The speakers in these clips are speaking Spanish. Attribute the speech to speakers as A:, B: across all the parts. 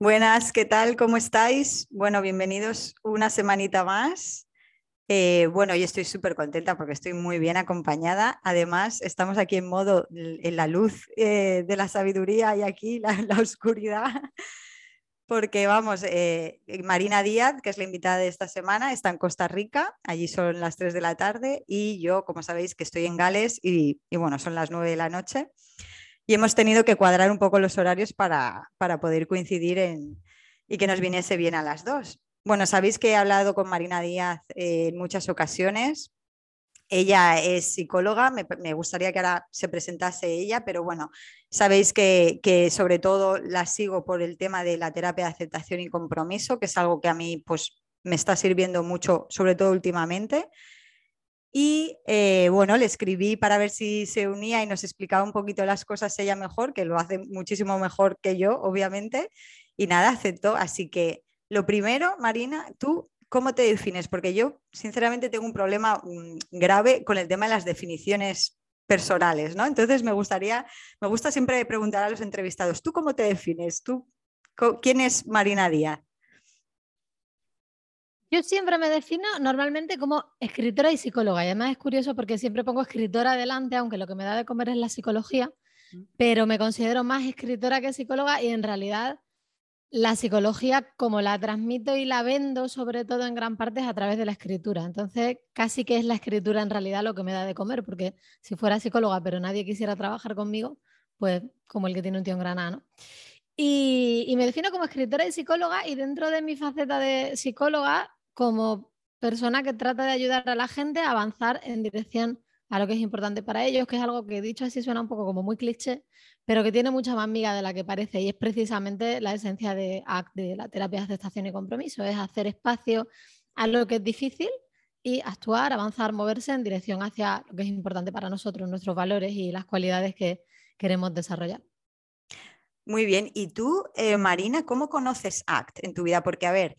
A: Buenas, ¿qué tal? ¿Cómo estáis? Bueno, bienvenidos una semanita más. Eh, bueno, yo estoy súper contenta porque estoy muy bien acompañada. Además, estamos aquí en modo en la luz eh, de la sabiduría y aquí la, la oscuridad. Porque vamos, eh, Marina Díaz, que es la invitada de esta semana, está en Costa Rica, allí son las 3 de la tarde y yo, como sabéis, que estoy en Gales y, bueno, son las 9 de la noche y hemos tenido que cuadrar un poco los horarios para, poder coincidir en, y que nos viniese bien a las dos. Bueno, sabéis que he hablado con Marina Díaz en muchas ocasiones. Ella es psicóloga, me, gustaría que ahora se presentase ella, pero bueno, sabéis que, sobre todo la sigo por el tema de la terapia de aceptación y compromiso, que es algo que a mí pues, me está sirviendo mucho, sobre todo últimamente. Y eh, bueno, le escribí para ver si se unía y nos explicaba un poquito las cosas ella mejor, que lo hace muchísimo mejor que yo, obviamente. Y nada, aceptó. Así que lo primero, Marina, tú, ¿cómo te defines? Porque yo, sinceramente, tengo un problema mm, grave con el tema de las definiciones personales, ¿no? Entonces me gustaría, me gusta siempre preguntar a los entrevistados, ¿tú cómo te defines? ¿Tú, ¿Quién es Marina Díaz?
B: Yo siempre me defino normalmente como escritora y psicóloga. Y además es curioso porque siempre pongo escritora adelante, aunque lo que me da de comer es la psicología, pero me considero más escritora que psicóloga y en realidad la psicología, como la transmito y la vendo, sobre todo en gran parte, es a través de la escritura. Entonces, casi que es la escritura en realidad lo que me da de comer, porque si fuera psicóloga, pero nadie quisiera trabajar conmigo, pues como el que tiene un tío en Granada, ¿no? Y, y me defino como escritora y psicóloga y dentro de mi faceta de psicóloga como persona que trata de ayudar a la gente a avanzar en dirección a lo que es importante para ellos, que es algo que dicho así suena un poco como muy cliché, pero que tiene mucha más miga de la que parece y es precisamente la esencia de ACT, de la terapia de aceptación y compromiso, es hacer espacio a lo que es difícil y actuar, avanzar, moverse en dirección hacia lo que es importante para nosotros, nuestros valores y las cualidades que queremos desarrollar.
A: Muy bien. ¿Y tú, eh, Marina, cómo conoces ACT en tu vida? Porque, a ver,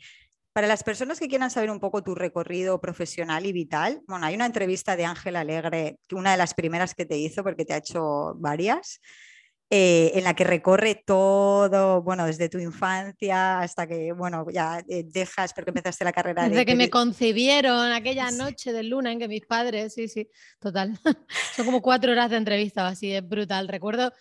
A: para las personas que quieran saber un poco tu recorrido profesional y vital, bueno, hay una entrevista de Ángel Alegre, una de las primeras que te hizo, porque te ha hecho varias, eh, en la que recorre todo, bueno, desde tu infancia hasta que, bueno, ya eh, dejas, porque empezaste la carrera.
B: Desde que me concibieron aquella noche de luna en que mis padres, sí, sí, total. Son como cuatro horas de entrevista, así es brutal. Recuerdo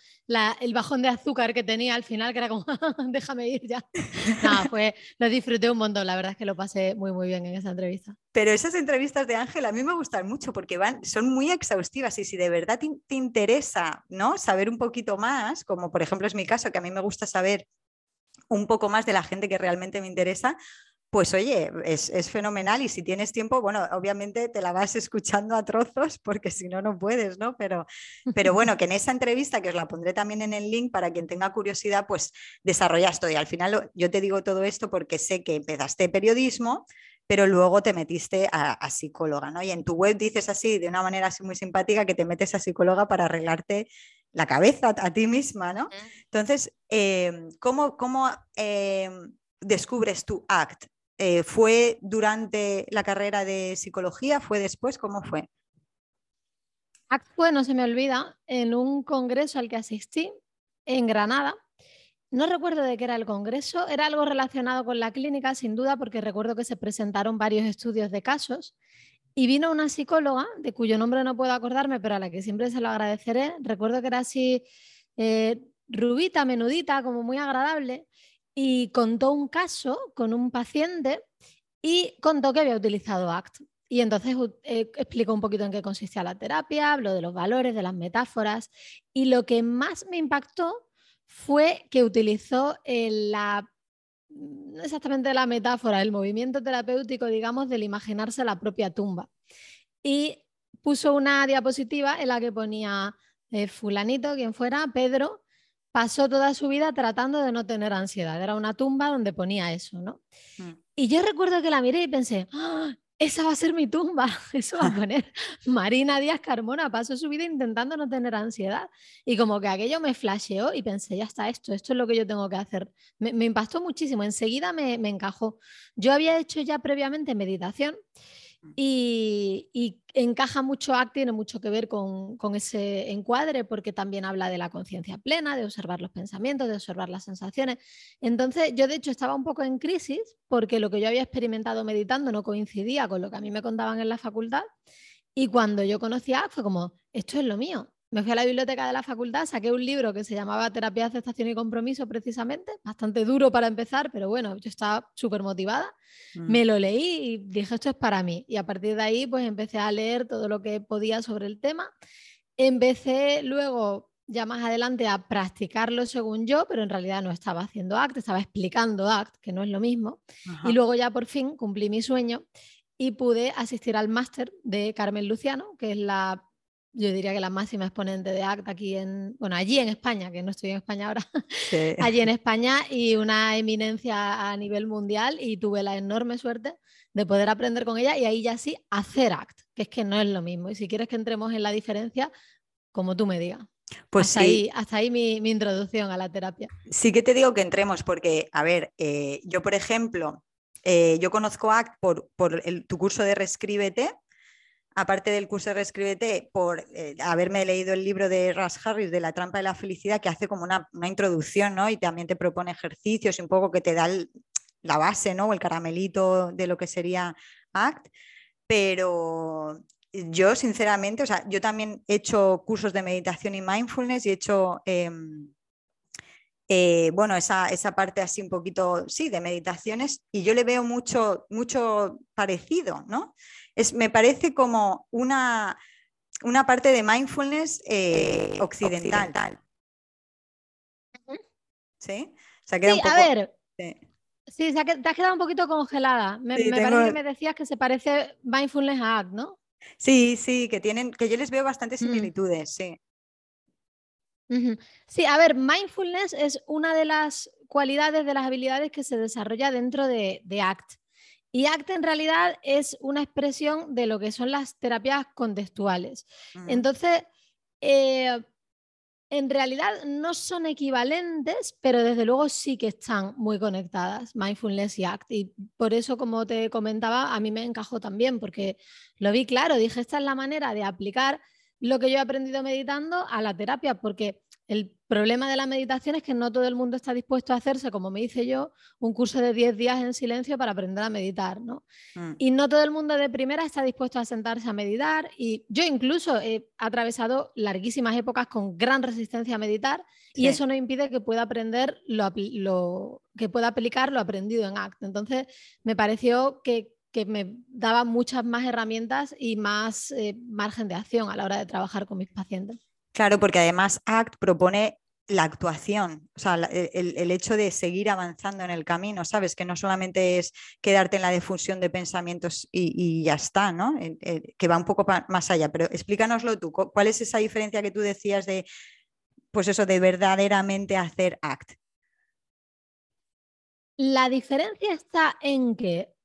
B: el bajón de azúcar que tenía al final, que era como, déjame ir ya. No, fue, lo disfruté un montón, la verdad es que lo pasé muy, muy bien en esa entrevista.
A: Pero esas entrevistas de Ángel a mí me gustan mucho porque van, son muy exhaustivas y si de verdad te, te interesa ¿no? saber un poquito más, como por ejemplo es mi caso, que a mí me gusta saber un poco más de la gente que realmente me interesa, pues oye, es, fenomenal y si tienes tiempo, bueno, obviamente te la vas escuchando a trozos porque si no, no puedes, ¿no? Pero, pero bueno, que en esa entrevista, que os la pondré también en el link para quien tenga curiosidad, pues desarrollas todo. Y al final yo te digo todo esto porque sé que empezaste periodismo, pero luego te metiste a, psicóloga, ¿no? Y en tu web dices así, de una manera así muy simpática, que te metes a psicóloga para arreglarte la cabeza a ti misma, ¿no? Entonces, em, ¿cómo, em, descubres tu ACT? Eh, ¿Fue durante la carrera de psicología? ¿Fue después? ¿Cómo fue?
B: ACT fue, no se me olvida, en un congreso al que asistí en Granada. No recuerdo de qué era el congreso, era algo relacionado con la clínica, sin duda, porque recuerdo que se presentaron varios estudios de casos y vino una psicóloga, de cuyo nombre no puedo acordarme, pero a la que siempre se lo agradeceré. Recuerdo que era así, eh, rubita, menudita, como muy agradable, y contó un caso con un paciente y contó que había utilizado ACT. Y entonces eh, explicó un poquito en qué consistía la terapia, habló de los valores, de las metáforas. Y lo que más me impactó fue que utilizó la exactamente la metáfora, el movimiento terapéutico, digamos, del imaginarse la propia tumba. Y puso una diapositiva en la que ponía eh, fulanito, quien fuera, Pedro, pasó toda su vida tratando de no tener ansiedad. Era una tumba donde ponía eso, ¿no? Mm. Y yo recuerdo que la miré y pensé, ¡Ah! esa va a ser mi tumba, eso va a poner Marina Díaz Carmona, pasó su vida intentando no tener ansiedad. Y como que aquello me flasheó y pensé, ya está, esto, esto es lo que yo tengo que hacer. Me, impactó muchísimo, enseguida me, me encajó. Yo había hecho ya previamente meditación y, encaja mucho ACT, tiene mucho que ver con, ese encuadre, porque también habla de la conciencia plena, de observar los pensamientos, de observar las sensaciones. Entonces, yo de hecho estaba un poco en crisis porque lo que yo había experimentado meditando no coincidía con lo que a mí me contaban en la facultad. Y cuando yo conocí ACT fue como, esto es lo mío, me fui a la biblioteca de la facultad, saqué un libro que se llamaba Terapia de Aceptación y Compromiso, precisamente, bastante duro para empezar, pero bueno, yo estaba súper motivada. Mm. Me lo leí y dije, esto es para mí. Y a partir de ahí, pues empecé a leer todo lo que podía sobre el tema. Empecé luego, ya más adelante, a practicarlo según yo, pero en realidad no estaba haciendo ACT, estaba explicando ACT, que no es lo mismo. Y luego ya por fin cumplí mi sueño y pude asistir al máster de Carmen Luciano, que es la yo diría que la máxima exponente de ACT aquí en, bueno, allí en España, que no estoy en España ahora, allí en España y una eminencia a nivel mundial y tuve la enorme suerte de poder aprender con ella y ahí ya sí hacer ACT, que es que no es lo mismo. Y si quieres que entremos en la diferencia, como tú me digas. Pues hasta ahí, hasta ahí mi, introducción a la terapia.
A: Sí que te digo que entremos porque, a ver, eh, yo por ejemplo, eh, yo conozco ACT por, por tu curso de Reescríbete, aparte del curso de Reescríbete, por eh, haberme leído el libro de Russ Harris de La trampa de la felicidad, que hace como una, introducción, ¿no? Y también te propone ejercicios y un poco que te da la base, ¿no? O el caramelito de lo que sería ACT. Pero yo, sinceramente, o sea, yo también he hecho cursos de meditación y mindfulness y he hecho... Em, eh, bueno, esa, esa, parte así un poquito, sí, de meditaciones, y yo le veo mucho, mucho parecido, ¿no? Me parece como una, una parte de mindfulness eh, occidental. ¿Sí?
B: Se ha quedado a ver. Sí. te has quedado un poquito congelada. Me, parece que me decías que se parece mindfulness a ACT, ¿no?
A: Sí, sí, que tienen, que yo les veo bastantes mm. similitudes, sí.
B: Sí, a ver, mindfulness es una de las cualidades, de las habilidades que se desarrolla dentro de, de ACT. Y ACT en realidad es una expresión de lo que son las terapias contextuales. Entonces, eh, en realidad no son equivalentes, pero desde luego sí que están muy conectadas, mindfulness y ACT. Y por eso, como te comentaba, a mí me encajó también, porque lo vi claro, dije, esta es la manera de aplicar lo que yo he aprendido meditando a la terapia, porque el problema de la meditación es que no todo el mundo está dispuesto a hacerse, como me hice yo, un curso de 10 días en silencio para aprender a meditar, ¿no? Mm. Y no todo el mundo de primera está dispuesto a sentarse a meditar. Y yo incluso he atravesado larguísimas épocas con gran resistencia a meditar y eso no impide que pueda aprender lo, que pueda aplicar lo aprendido en ACT. Entonces, me pareció que, me daba muchas más herramientas y más eh, margen de acción a la hora de trabajar con mis pacientes.
A: Claro, porque además ACT propone la actuación, o sea, el, hecho de seguir avanzando en el camino, ¿sabes? Que no solamente es quedarte en la difusión de pensamientos y, ya está, ¿no? que va un poco más allá, pero explícanoslo tú, ¿cuál es esa diferencia que tú decías de, pues eso, de verdaderamente hacer ACT?
B: La diferencia está en que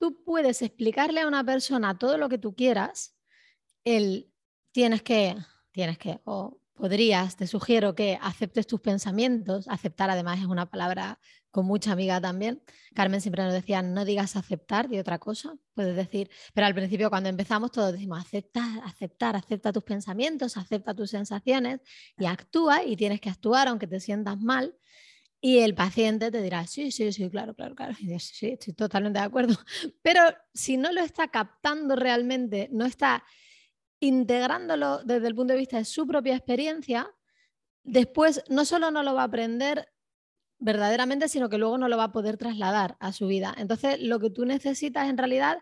B: tú puedes explicarle a una persona todo lo que tú quieras, el tienes que tienes que, o podrías, te sugiero que aceptes tus pensamientos. Aceptar además es una palabra con mucha amiga también. Carmen siempre nos decía, no digas aceptar de otra cosa, puedes decir, pero al principio cuando empezamos todos decimos, aceptar, aceptar, acepta tus pensamientos, acepta tus sensaciones y actúa y tienes que actuar aunque te sientas mal. Y el paciente te dirá, sí, sí, sí, claro, claro, claro. sí, estoy totalmente de acuerdo. Pero si no lo está captando realmente, no está integrándolo desde el punto de vista de su propia experiencia, después no solo no lo va a aprender verdaderamente, sino que luego no lo va a poder trasladar a su vida. Entonces, lo que tú necesitas en realidad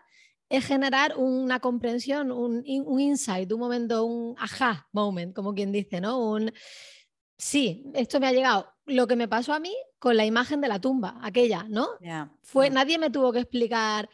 B: es generar una comprensión, un, un insight, un momento, un aha moment, como quien dice, ¿no? Un sí, esto me ha llegado. Lo que me pasó a mí con la imagen de la tumba, aquella, ¿no? Fue, nadie me tuvo que explicar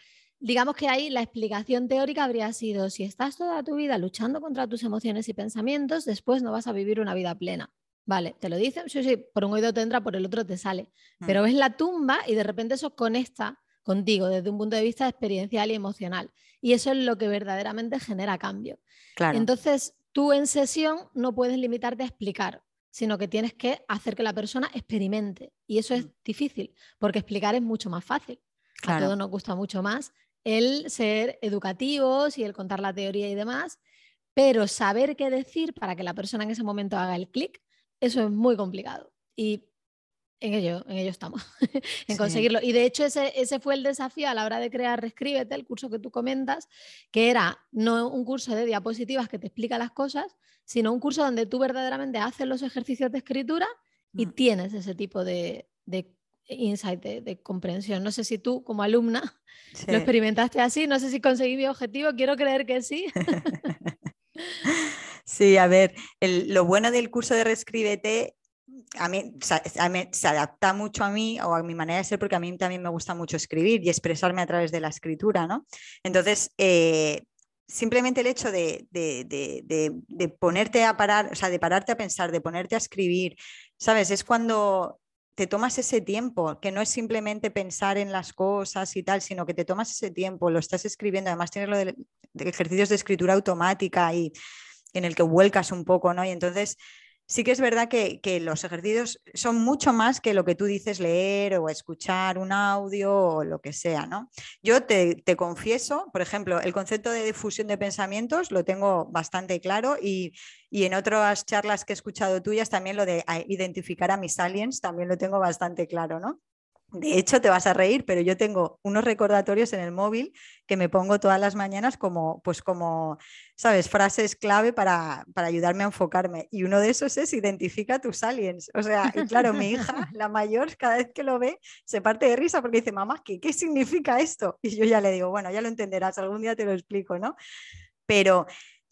B: digamos que ahí la explicación teórica habría sido, si estás toda tu vida luchando contra tus emociones y pensamientos, después no vas a vivir una vida plena. Vale, te lo dicen, sí, sí, por un oído te entra, por el otro te sale. Pero mm. ves la tumba y de repente eso conecta contigo desde un punto de vista experiencial y emocional. Y eso es lo que verdaderamente genera cambio. Entonces, tú en sesión no puedes limitarte a explicar, sino que tienes que hacer que la persona experimente. Y eso es mm. difícil, porque explicar es mucho más fácil. A todos nos gusta mucho más el ser educativos y el contar la teoría y demás, pero saber qué decir para que la persona en ese momento haga el clic, eso es muy complicado. Y en ello, en ello estamos, en conseguirlo. Y de hecho ese, ese fue el desafío a la hora de crear Reescríbete, el curso que tú comentas, que era no un curso de diapositivas que te explica las cosas, sino un curso donde tú verdaderamente haces los ejercicios de escritura y mm. tienes ese tipo de, de insight, de, comprensión. No sé si tú como alumna lo experimentaste así, no sé si conseguí mi objetivo, quiero creer que sí.
A: Sí, a ver, lo bueno del curso de Reescríbete a mí, se adapta mucho a mí o a mi manera de ser porque a mí también me gusta mucho escribir y expresarme a través de la escritura, ¿no? Entonces, eh, simplemente el hecho de, de, ponerte a parar, o sea, de pararte a pensar, de ponerte a escribir, ¿sabes? Es cuando te tomas ese tiempo, que no es simplemente pensar en las cosas y tal, sino que te tomas ese tiempo, lo estás escribiendo, además tienes lo de, ejercicios de escritura automática y en el que vuelcas un poco, ¿no? Y entonces sí que es verdad que, los ejercicios son mucho más que lo que tú dices leer o escuchar un audio o lo que sea, ¿no? Yo te, confieso, por ejemplo, el concepto de difusión de pensamientos lo tengo bastante claro y, y, en otras charlas que he escuchado tuyas también lo de identificar a mis aliens también lo tengo bastante claro, ¿no? De hecho, te vas a reír, pero yo tengo unos recordatorios en el móvil que me pongo todas las mañanas como, pues como, sabes, frases clave para, ayudarme a enfocarme. Y uno de esos es identifica tus aliens. O sea, y claro, mi hija, la mayor, cada vez que lo ve, se parte de risa porque dice, mamá, ¿qué, qué significa esto? Y yo ya le digo, bueno, ya lo entenderás, algún día te lo explico, ¿no? Pero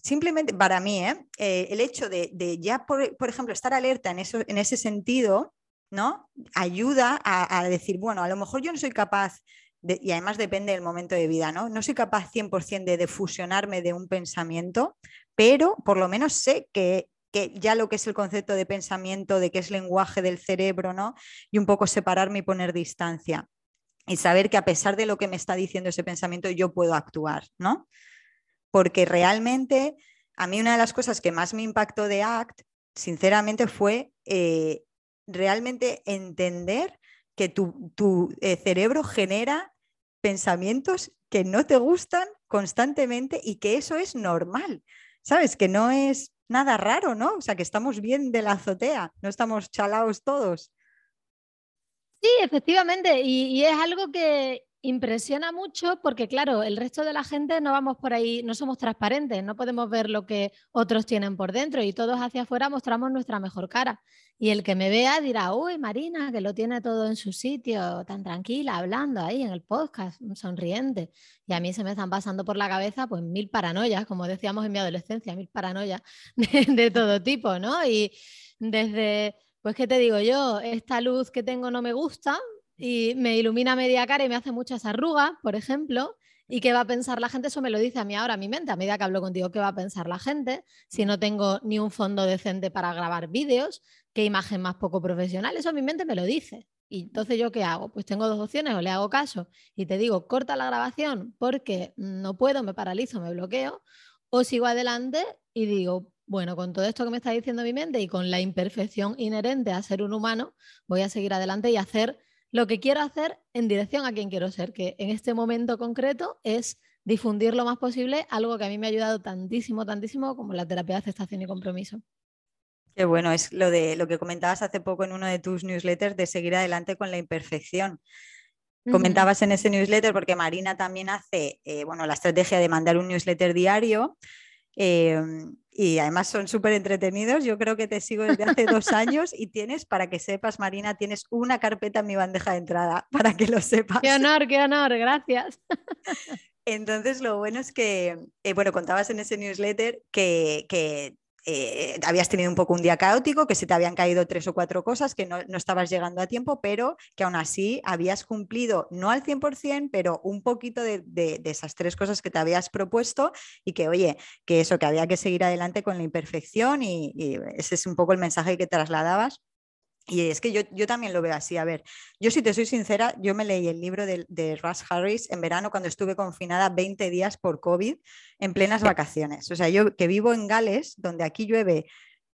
A: simplemente para mí, ¿eh? Eh, el hecho de, ya, por, por, ejemplo, estar alerta en, eso, en ese sentido, ¿no? Ayuda a, decir, bueno, a lo mejor yo no soy capaz, y además depende del momento de vida, ¿no? No soy capaz 100% de, fusionarme de un pensamiento, pero por lo menos sé que, ya lo que es el concepto de pensamiento, de qué es lenguaje del cerebro, ¿no? Y un poco separarme y poner distancia. Y saber que a pesar de lo que me está diciendo ese pensamiento, yo puedo actuar, ¿no? Porque realmente a mí una de las cosas que más me impactó de ACT, sinceramente, fue eh, realmente entender que tu, eh, cerebro genera pensamientos que no te gustan constantemente y que eso es normal, ¿sabes? Que no es nada raro, ¿no? O sea, que estamos bien de la azotea, no estamos chalados todos.
B: Sí, efectivamente, y es algo que Impresiona mucho porque, claro, el resto de la gente no vamos por ahí, no somos transparentes, no podemos ver lo que otros tienen por dentro y todos hacia afuera mostramos nuestra mejor cara. Y el que me vea dirá, uy, Marina, que lo tiene todo en su sitio, tan tranquila, hablando ahí en el podcast, sonriente. Y a mí se me están pasando por la cabeza pues mil paranoias, como decíamos en mi adolescencia, mil paranoias de, de todo tipo, ¿no? Y desde, pues, ¿qué te digo yo? Esta luz que tengo no me gusta, y me ilumina media cara y me hace muchas arrugas, por ejemplo. ¿Y qué va a pensar la gente? Eso me lo dice a mí ahora, a mi mente, a medida que hablo contigo, ¿qué va a pensar la gente? Si no tengo ni un fondo decente para grabar vídeos, qué imagen más poco profesional, eso a mi mente me lo dice. Y entonces yo qué hago? Pues tengo dos opciones, o le hago caso y te digo, corta la grabación porque no puedo, me paralizo, me bloqueo, o sigo adelante y digo, bueno, con todo esto que me está diciendo mi mente y con la imperfección inherente a ser un humano, voy a seguir adelante y hacer lo que quiero hacer en dirección a quien quiero ser, que en este momento concreto es difundir lo más posible algo que a mí me ha ayudado tantísimo, tantísimo como la terapia de aceptación y compromiso.
A: Qué bueno, es lo de lo que comentabas hace poco en uno de tus newsletters de seguir adelante con la imperfección. Comentabas en ese newsletter porque Marina también hace, eh, bueno, la estrategia de mandar un newsletter diario Em, y además son súper entretenidos. Yo creo que te sigo desde hace dos años y tienes, para que sepas, Marina, tienes una carpeta en mi bandeja de entrada, para que lo sepas.
B: Qué honor, qué honor, gracias.
A: Entonces, lo bueno es que, eh, bueno, contabas en ese newsletter que, que eh, habías tenido un poco un día caótico, que se te habían caído tres o cuatro cosas, que no, estabas llegando a tiempo, pero que aún así habías cumplido, no al 100%, pero un poquito de, esas tres cosas que te habías propuesto y que, oye, que eso, que había que seguir adelante con la imperfección y, ese es un poco el mensaje que trasladabas. Y es que yo, yo, también lo veo así. A ver, yo si te soy sincera, yo me leí el libro de, de Russ Harris en verano cuando estuve confinada 20 días por COVID en plenas vacaciones. O sea, yo que vivo en Gales, donde aquí llueve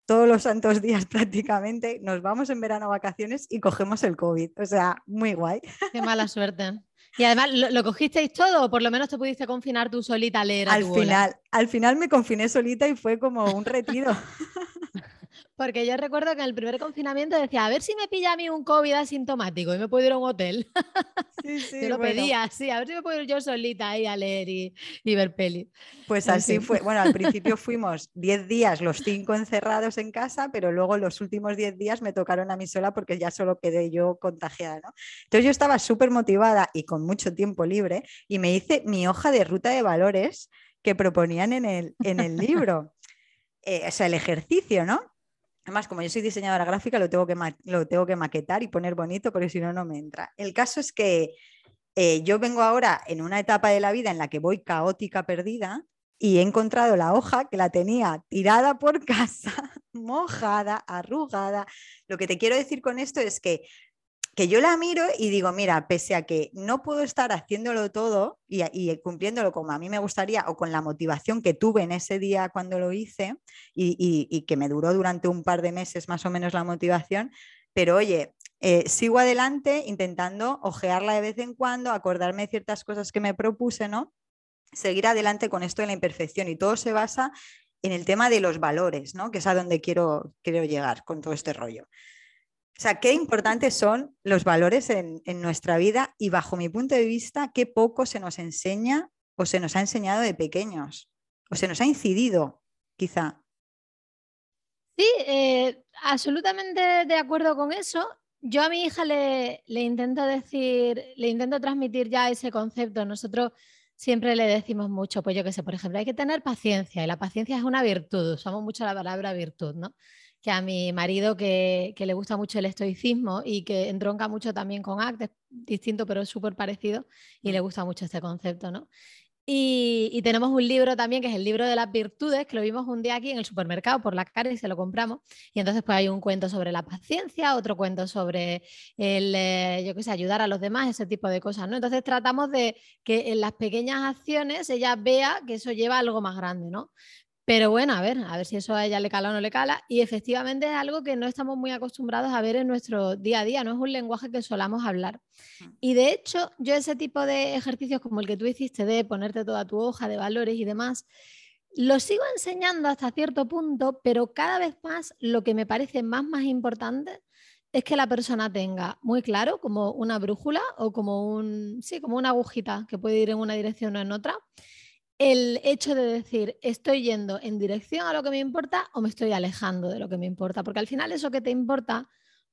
A: todos los santos días prácticamente, nos vamos en verano a vacaciones y cogemos el COVID. O sea, muy guay.
B: Qué mala suerte. Y además, ¿lo, cogisteis todo o por lo menos te pudiste confinar tú solita a leer?
A: al final, al final me confiné solita y fue como un retiro.
B: Porque yo recuerdo que en el primer confinamiento decía, a ver si me pilla a mí un COVID asintomático y me puedo ir a un hotel. Sí, sí, yo lo pedía, sí, a ver si me puedo ir yo solita ahí a leer y, ver peli.
A: Pues así fue. Bueno, al principio fuimos 10 días los cinco encerrados en casa, pero luego los últimos 10 días me tocaron a mí sola porque ya solo quedé yo contagiada, ¿no? Entonces yo estaba súper motivada y con mucho tiempo libre y me hice mi hoja de ruta de valores que proponían en el, en el libro. Eh, o sea, el ejercicio, ¿no? Además, como yo soy diseñadora gráfica, lo tengo que, lo tengo que maquetar y poner bonito porque si no, no me entra. El caso es que eh, yo vengo ahora en una etapa de la vida en la que voy caótica perdida y he encontrado la hoja que la tenía tirada por casa, mojada, arrugada. Lo que te quiero decir con esto es que que yo la miro y digo, mira, pese a que no puedo estar haciéndolo todo y, cumpliéndolo como a mí me gustaría o con la motivación que tuve en ese día cuando lo hice y, que me duró durante un par de meses más o menos la motivación, pero oye, eh, sigo adelante intentando ojearla de vez en cuando, acordarme de ciertas cosas que me propuse, ¿no? Seguir adelante con esto de la imperfección y todo se basa en el tema de los valores, ¿no? Que es a donde quiero, quiero llegar con todo este rollo. O sea, qué importantes son los valores en, nuestra vida y bajo mi punto de vista, qué poco se nos enseña o se nos ha enseñado de pequeños o se nos ha incidido, quizá.
B: Sí, eh, absolutamente de acuerdo con eso. Yo a mi hija le, le, intento decir, le intento transmitir ya ese concepto. Nosotros siempre le decimos mucho, pues yo qué sé, por ejemplo, hay que tener paciencia y la paciencia es una virtud, usamos mucho la palabra virtud, ¿no? Que a mi marido que, le gusta mucho el estoicismo y que entronca mucho también con ACT, es distinto pero es súper parecido y le gusta mucho este concepto, ¿no? Y, tenemos un libro también que es el libro de las virtudes, que lo vimos un día aquí en el supermercado por la cara y se lo compramos. Y entonces pues hay un cuento sobre la paciencia, otro cuento sobre el, eh, yo qué sé, ayudar a los demás, ese tipo de cosas, ¿no? Entonces tratamos de que en las pequeñas acciones ella vea que eso lleva a algo más grande, ¿no? Pero bueno, a ver, a ver si eso a ella le cala o no le cala. Y efectivamente es algo que no estamos muy acostumbrados a ver en nuestro día a día, no es un lenguaje que solamos hablar. Mm. Y de hecho, yo ese tipo de ejercicios como el que tú hiciste de ponerte toda tu hoja de valores y demás, lo sigo enseñando hasta cierto punto, pero cada vez más lo que me parece más, más importante es que la persona tenga muy claro como una brújula o como un, sí, como una agujita que puede ir en una dirección o en otra el hecho de decir estoy yendo en dirección a lo que me importa o me estoy alejando de lo que me importa, porque al final eso que te importa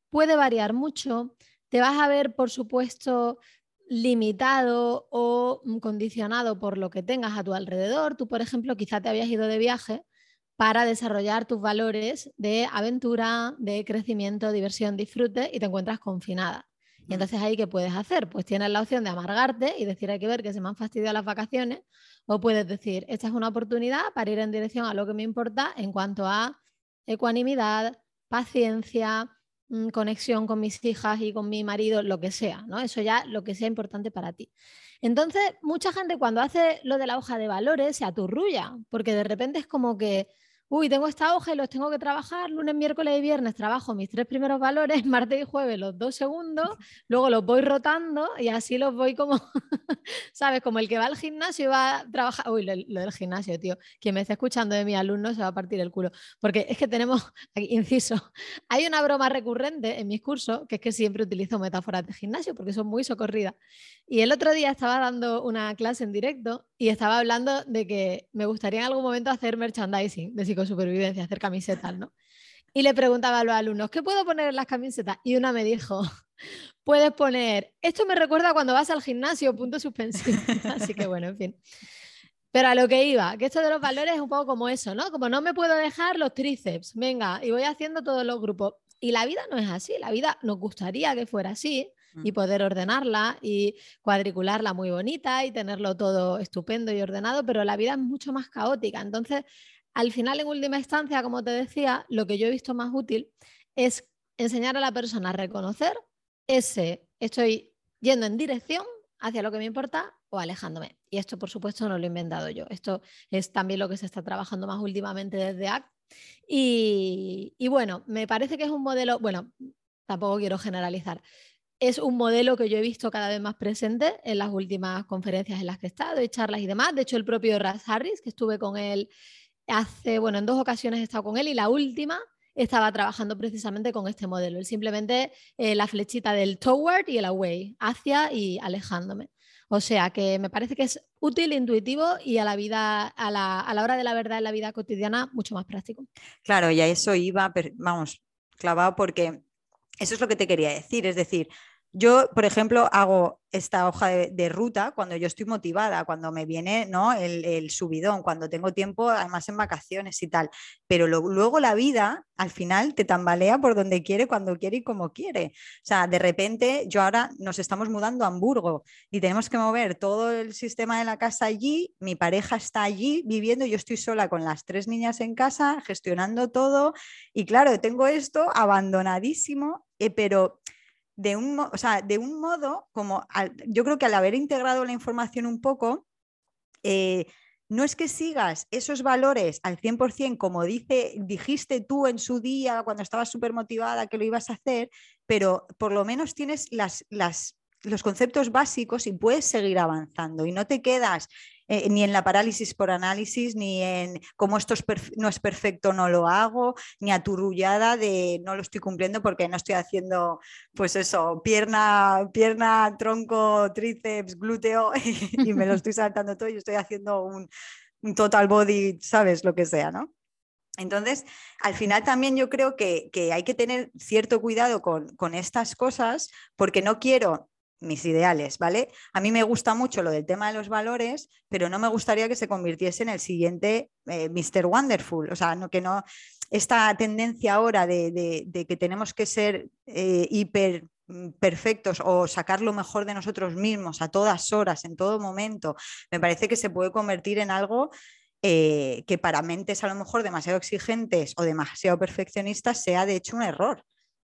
B: puede variar mucho, te vas a ver, por supuesto, limitado o condicionado por lo que tengas a tu alrededor. Tú, por ejemplo, quizá te habías ido de viaje para desarrollar tus valores de aventura, de crecimiento, diversión, disfrute y te encuentras confinada. Y entonces ahí, ¿qué puedes hacer? Pues tienes la opción de amargarte y decir, hay que ver que se me han fastidiado las vacaciones, o puedes decir, esta es una oportunidad para ir en dirección a lo que me importa en cuanto a ecuanimidad, paciencia, mm, conexión con mis hijas y con mi marido, lo que sea, ¿no? Eso ya lo que sea importante para ti. Entonces, mucha gente cuando hace lo de la hoja de valores se aturrulla, porque de repente es como que uy, tengo esta hoja y los tengo que trabajar, lunes, miércoles y viernes trabajo mis tres primeros valores, martes y jueves los dos segundos, luego los voy rotando y así los voy como, ¿sabes? Como el que va al gimnasio y va a trabajar, uy, lo, del gimnasio, tío, quien me esté escuchando de mi alumno se va a partir el culo, porque es que tenemos, inciso, hay una broma recurrente en mis cursos, que es que siempre utilizo metáforas de gimnasio porque son muy socorridas. Y el otro día estaba dando una clase en directo y estaba hablando de que me gustaría en algún momento hacer merchandising de psicosupervivencia, hacer camisetas, ¿no? Y le preguntaba a los alumnos, ¿qué puedo poner en las camisetas? Y una me dijo, puedes poner, esto me recuerda cuando vas al gimnasio, punto suspensivo. Así que bueno, en fin. Pero a lo que iba, que esto de los valores es un poco como eso, ¿no? Como no me puedo dejar los tríceps, venga, y voy haciendo todos los grupos. Y la vida no es así, la vida nos gustaría que fuera así, y mm. poder ordenarla y cuadricularla muy bonita y tenerlo todo estupendo y ordenado, pero la vida es mucho más caótica. Entonces, al final, en última instancia, como te decía, lo que yo he visto más útil es enseñar a la persona a reconocer ese estoy yendo en dirección hacia lo que me importa o alejándome. Y esto, por supuesto, no lo he inventado yo. Esto es también lo que se está trabajando más últimamente desde ACT. Y, bueno, me parece que es un modelo, bueno, tampoco quiero generalizar. Es un modelo que yo he visto cada vez más presente en las últimas conferencias en las que he estado y charlas y demás. De hecho, el propio Raz Harris, que estuve con él hace, bueno, en dos ocasiones he estado con él y la última estaba trabajando precisamente con este modelo. Él simplemente eh, la flechita del toward y el away, hacia y alejándome. O sea que me parece que es útil, intuitivo y a la vida, a la, a la hora de la verdad en la vida cotidiana, mucho más práctico.
A: Claro, y a eso iba, vamos, clavado porque eso es lo que te quería decir. Es decir, yo, por ejemplo, hago esta hoja de, ruta cuando yo estoy motivada, cuando me viene ¿no? el, subidón, cuando tengo tiempo, además en vacaciones y tal. Pero luego la vida, al final, te tambalea por donde quiere, cuando quiere y como quiere. O sea, de repente, yo ahora nos estamos mudando a Hamburgo y tenemos que mover todo el sistema de la casa allí. Mi pareja está allí viviendo, yo estoy sola con las tres niñas en casa, gestionando todo. Y claro, tengo esto abandonadísimo, eh, pero de un, o sea, de un modo como, yo creo que al haber integrado la información un poco, eh, no es que sigas esos valores al 100% como dice, dijiste tú en su día cuando estabas súper motivada que lo ibas a hacer, pero por lo menos tienes las, las, los conceptos básicos y puedes seguir avanzando y no te quedas eh, ni en la parálisis por análisis, ni en como esto no es perfecto, no lo hago, ni aturullada de no lo estoy cumpliendo porque no estoy haciendo, pues eso, pierna, pierna, tronco, tríceps, glúteo y, me lo estoy saltando todo y estoy haciendo un, total body, sabes, lo que sea, ¿no? Entonces, al final también yo creo que, hay que tener cierto cuidado con, con, estas cosas porque no quiero mis ideales, ¿vale? A mí me gusta mucho lo del tema de los valores, pero no me gustaría que se convirtiese en el siguiente eh, Mr. Wonderful, o sea, no, que no, esta tendencia ahora de, que tenemos que ser eh, hiper mm, perfectos o sacar lo mejor de nosotros mismos a todas horas, en todo momento, me parece que se puede convertir en algo eh, que para mentes a lo mejor demasiado exigentes o demasiado perfeccionistas sea de hecho un error.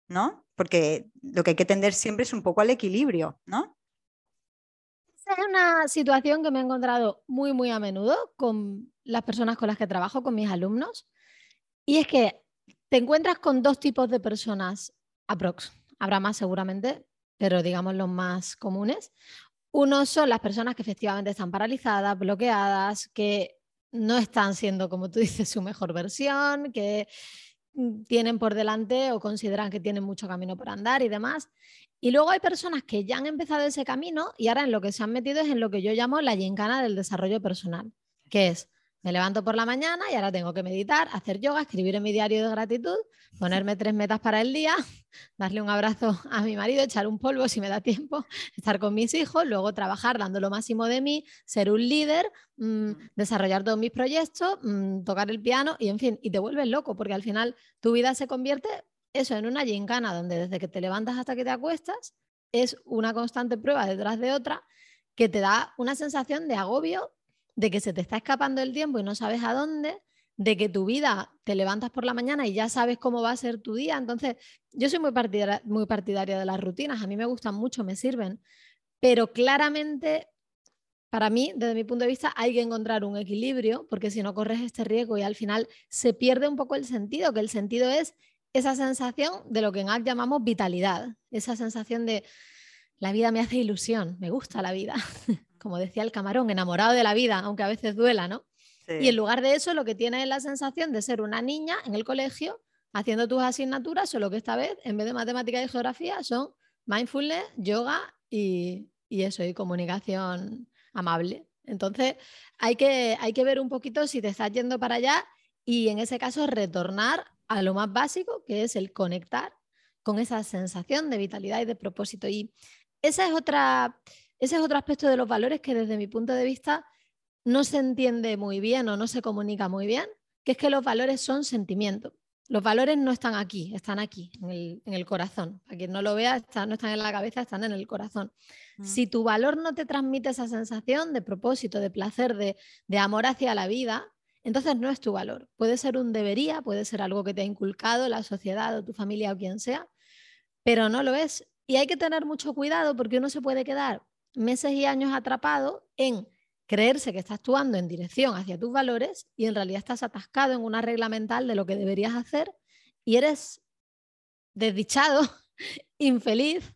A: ¿No? Porque lo que hay que tender siempre es un poco al equilibrio, ¿no?
B: Esa es una situación que me he encontrado muy, muy a menudo con las personas con las que trabajo, con mis alumnos. Y es que te encuentras con dos tipos de personas aprox. Habrá más seguramente, pero digamos los más comunes. Uno son las personas que efectivamente están paralizadas, bloqueadas, que no están siendo, como tú dices, su mejor versión, que tienen por delante o consideran que tienen mucho camino por andar y demás. Y luego hay personas que ya han empezado ese camino y ahora en lo que se han metido es en lo que yo llamo la gincana del desarrollo personal, que es me levanto por la mañana y ahora tengo que meditar, hacer yoga, escribir en mi diario de gratitud, ponerme tres metas para el día, darle un abrazo a mi marido, echar un polvo si me da tiempo, estar con mis hijos, luego trabajar dando lo máximo de mí, ser un líder, mm, mm. desarrollar todos mis proyectos, mm, tocar el piano y en fin, y te vuelves loco porque al final tu vida se convierte eso en una gincana donde desde que te levantas hasta que te acuestas es una constante prueba detrás de otra que te da una sensación de agobio de que se te está escapando el tiempo y no sabes a dónde, de que tu vida te levantas por la mañana y ya sabes cómo va a ser tu día. Entonces, yo soy muy partidaria, de las rutinas, a mí me gustan mucho, me sirven, pero claramente, para mí, desde mi punto de vista, hay que encontrar un equilibrio, porque si no corres este riesgo y al final se pierde un poco el sentido, que el sentido es esa sensación de lo que en ACT llamamos vitalidad, esa sensación de la vida me hace ilusión, me gusta la vida. como decía el camarón, enamorado de la vida, aunque a veces duela, ¿no? Y en lugar de eso, lo que tienes es la sensación de ser una niña en el colegio haciendo tus asignaturas, solo que esta vez, en vez de matemática y geografía, son mindfulness, yoga y, eso, y comunicación amable. Entonces, hay que, hay que ver un poquito si te estás yendo para allá y en ese caso retornar a lo más básico, que es el conectar con esa sensación de vitalidad y de propósito. Y esa es otra, ese es otro aspecto de los valores que desde mi punto de vista no se entiende muy bien o no se comunica muy bien, que es que los valores son sentimientos. Los valores no están aquí, están aquí, en el, corazón. A quien no lo vea, no están en la cabeza, están en el corazón. Mm. Si tu valor no te transmite esa sensación de propósito, de placer, de, de amor hacia la vida, entonces no es tu valor. Puede ser un debería, puede ser algo que te ha inculcado la sociedad o tu familia o quien sea, pero no lo es. Y hay que tener mucho cuidado porque uno se puede quedar meses y años atrapado en creerse que está actuando en dirección hacia tus valores y en realidad estás atascado en una regla mental de lo que deberías hacer y eres desdichado, infeliz,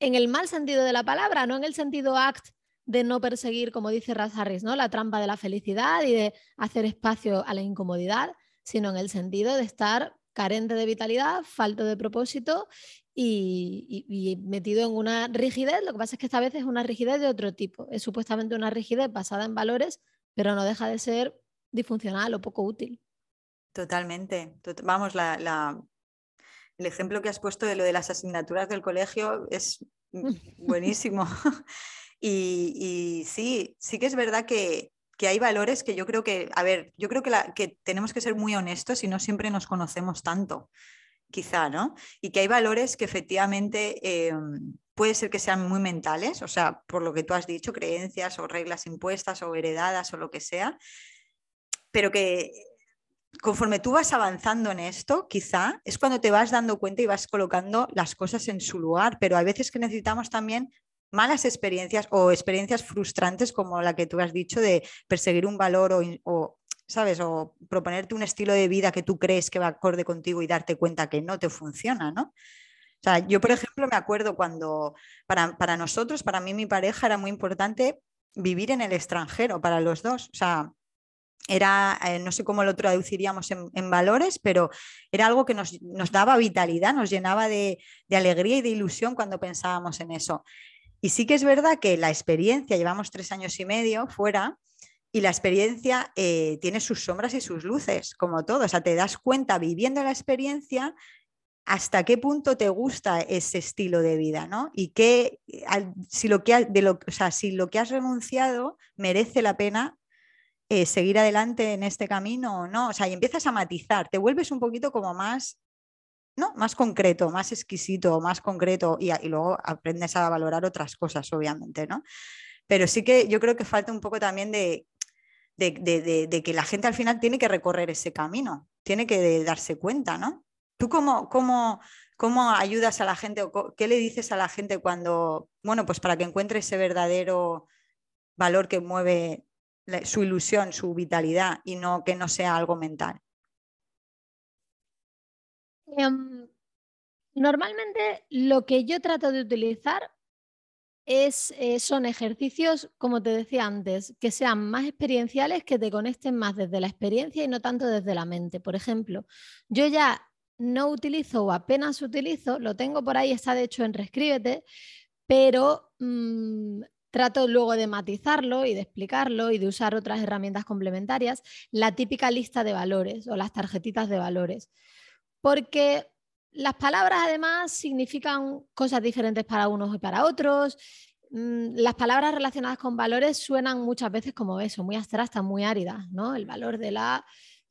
B: en el mal sentido de la palabra, no en el sentido act de no perseguir, como dice Raz Harris, ¿no? la trampa de la felicidad y de hacer espacio a la incomodidad, sino en el sentido de estar carente de vitalidad, falto de propósito y, metido en una rigidez. Lo que pasa es que esta vez es una rigidez de otro tipo. Es supuestamente una rigidez basada en valores, pero no deja de ser disfuncional o poco útil.
A: Totalmente. Vamos, la, el ejemplo que has puesto de lo de las asignaturas del colegio es buenísimo. y, sí, sí que es verdad que, hay valores que yo creo que, a ver, yo creo que, que tenemos que ser muy honestos y no siempre nos conocemos tanto quizá, ¿no? Y que hay valores que efectivamente eh, puede ser que sean muy mentales, o sea, por lo que tú has dicho, creencias o reglas impuestas o heredadas o lo que sea, pero que conforme tú vas avanzando en esto, quizá es cuando te vas dando cuenta y vas colocando las cosas en su lugar, pero hay veces que necesitamos también malas experiencias o experiencias frustrantes como la que tú has dicho de perseguir un valor o ¿sabes? O proponerte un estilo de vida que tú crees que va acorde contigo y darte cuenta que no te funciona, ¿no? O sea, yo, por ejemplo, me acuerdo cuando para, nosotros, para mí mi pareja, era muy importante vivir en el extranjero, para los dos. O sea, era, eh, no sé cómo lo traduciríamos en, valores, pero era algo que nos, daba vitalidad, nos llenaba de, de, alegría y de ilusión cuando pensábamos en eso. Y sí que es verdad que la experiencia, llevamos tres años y medio fuera, y la experiencia eh, tiene sus sombras y sus luces, como todo. O sea, te das cuenta viviendo la experiencia hasta qué punto te gusta ese estilo de vida, ¿no? Y que, si, lo que de lo, si lo que has renunciado merece la pena eh, seguir adelante en este camino o no. O sea, y empiezas a matizar, te vuelves un poquito como más, ¿no? Más concreto, más exquisito, más concreto y, luego aprendes a valorar otras cosas, obviamente, ¿no? Pero sí que yo creo que falta un poco también de de, que la gente al final tiene que recorrer ese camino, tiene que darse cuenta, ¿no? ¿Tú cómo, cómo, cómo ayudas a la gente o qué le dices a la gente cuando, bueno, pues para que encuentre ese verdadero valor que mueve su ilusión, su vitalidad y no que no sea algo mental?
B: Em, normalmente lo que yo trato de utilizar es, eh, son ejercicios, como te decía antes, que sean más experienciales, que te conecten más desde la experiencia y no tanto desde la mente. Por ejemplo, yo ya no utilizo o apenas utilizo, lo tengo por ahí, está de hecho en Reescríbete, pero mm, trato luego de matizarlo y de explicarlo y de usar otras herramientas complementarias, la típica lista de valores o las tarjetitas de valores. Porque las palabras además significan cosas diferentes para unos y para otros. Mm, las palabras relacionadas con valores suenan muchas veces como eso, muy abstractas, muy áridas, ¿no? El valor de la,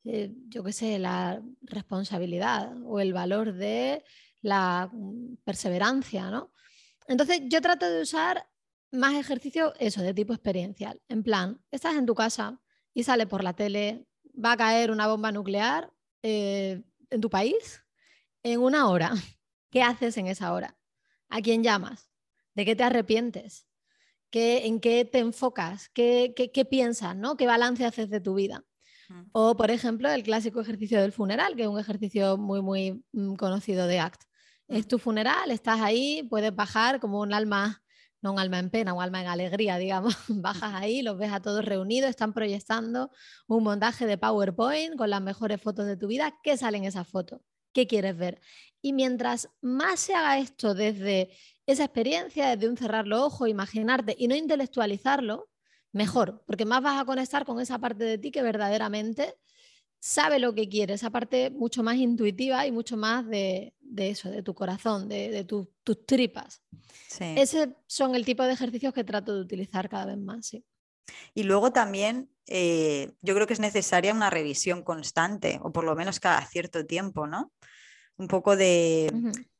B: eh, yo qué sé, la responsabilidad o el valor de la mm, perseverancia, ¿no? Entonces yo trato de usar más ejercicios, eso, de tipo experiencial. En plan, estás en tu casa y sale por la tele, va a caer una bomba nuclear eh, en tu país en una hora, ¿qué haces en esa hora? ¿A quién llamas? ¿De qué te arrepientes? ¿Qué, ¿En qué te enfocas? ¿Qué, qué, piensas? ¿no? ¿Qué balance haces de tu vida? Mm. O, por ejemplo, el clásico ejercicio del funeral, que es un ejercicio muy, muy mm, conocido de ACT. Es mm. tu funeral, estás ahí, puedes bajar como un alma, no un alma en pena, un alma en alegría, digamos. Bajas ahí, los ves a todos reunidos, están proyectando un montaje de PowerPoint con las mejores fotos de tu vida. ¿Qué salen esas fotos? qué quieres ver. Y mientras más se haga esto desde esa experiencia, desde un cerrar los ojos, imaginarte y no intelectualizarlo, mejor, porque más vas a conectar con esa parte de ti que verdaderamente sabe lo que quiere, esa parte mucho más intuitiva y mucho más de, eso, de tu corazón, de, tus tripas. Ese son el tipo de ejercicios que trato de utilizar cada vez más. Sí.
A: Y luego también eh, yo creo que es necesaria una revisión constante, o por lo menos cada cierto tiempo, ¿no? Un poco de...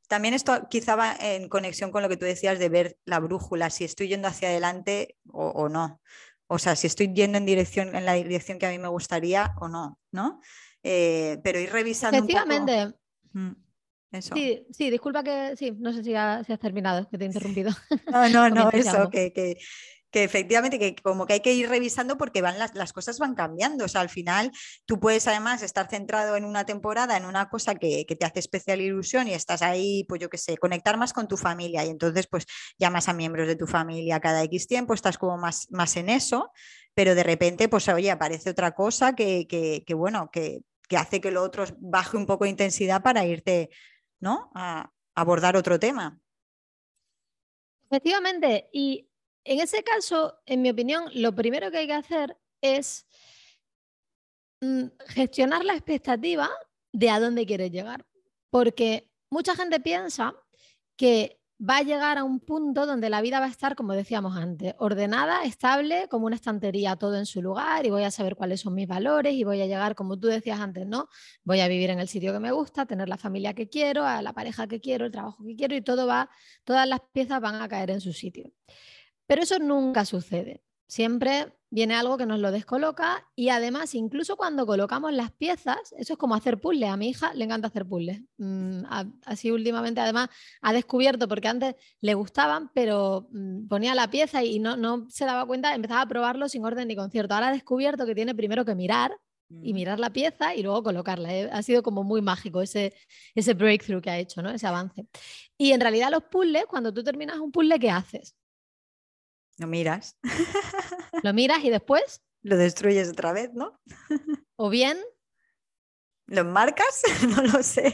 A: También esto quizá va en conexión con lo que tú decías de ver la brújula, si estoy yendo hacia adelante o, no. O sea, si estoy yendo en, dirección, en la dirección que a mí me gustaría o no, ¿no? Eh, pero ir revisando.
B: Efectivamente. Un poco... Mm, eso. Sí, sí, disculpa que sí, no sé si, has terminado, que te he interrumpido.
A: No, no, no, eso, que, que, que efectivamente, que como que hay que ir revisando porque van las, las, cosas van cambiando. O sea, al final tú puedes además estar centrado en una temporada, en una cosa que, que te hace especial ilusión y estás ahí, pues yo qué sé, conectar más con tu familia y entonces pues llamas a miembros de tu familia cada X tiempo, estás como más, más en eso, pero de repente pues oye, aparece otra cosa que, que, que bueno, que, que hace que lo otro baje un poco de intensidad para irte, ¿no? A abordar otro tema.
B: Efectivamente, y en ese caso, en mi opinión, lo primero que hay que hacer es mm, gestionar la expectativa de a dónde quieres llegar. Porque mucha gente piensa que va a llegar a un punto donde la vida va a estar, como decíamos antes, ordenada, estable, como una estantería, todo en su lugar, y voy a saber cuáles son mis valores y voy a llegar, como tú decías antes, ¿no? Voy a vivir en el sitio que me gusta, tener la familia que quiero, la pareja que quiero, el trabajo que quiero, y todo va, todas las piezas van a caer en su sitio. Pero eso nunca sucede. Siempre viene algo que nos lo descoloca y además incluso cuando colocamos las piezas, eso es como hacer puzzles. A mi hija le encanta hacer puzzles. Mm, así últimamente además ha descubierto, porque antes le gustaban, pero mm, ponía la pieza y no, no se daba cuenta, empezaba a probarlo sin orden ni concierto. Ahora ha descubierto que tiene primero que mirar y mm. mirar la pieza y luego colocarla. ¿eh? Ha sido como muy mágico ese, ese breakthrough que ha hecho, ¿no? ese avance. Y en realidad los puzzles, cuando tú terminas un puzzle, ¿qué haces?
A: Lo miras.
B: Lo miras y después.
A: Lo destruyes otra vez, ¿no?
B: O bien.
A: ¿Lo marcas? no lo sé.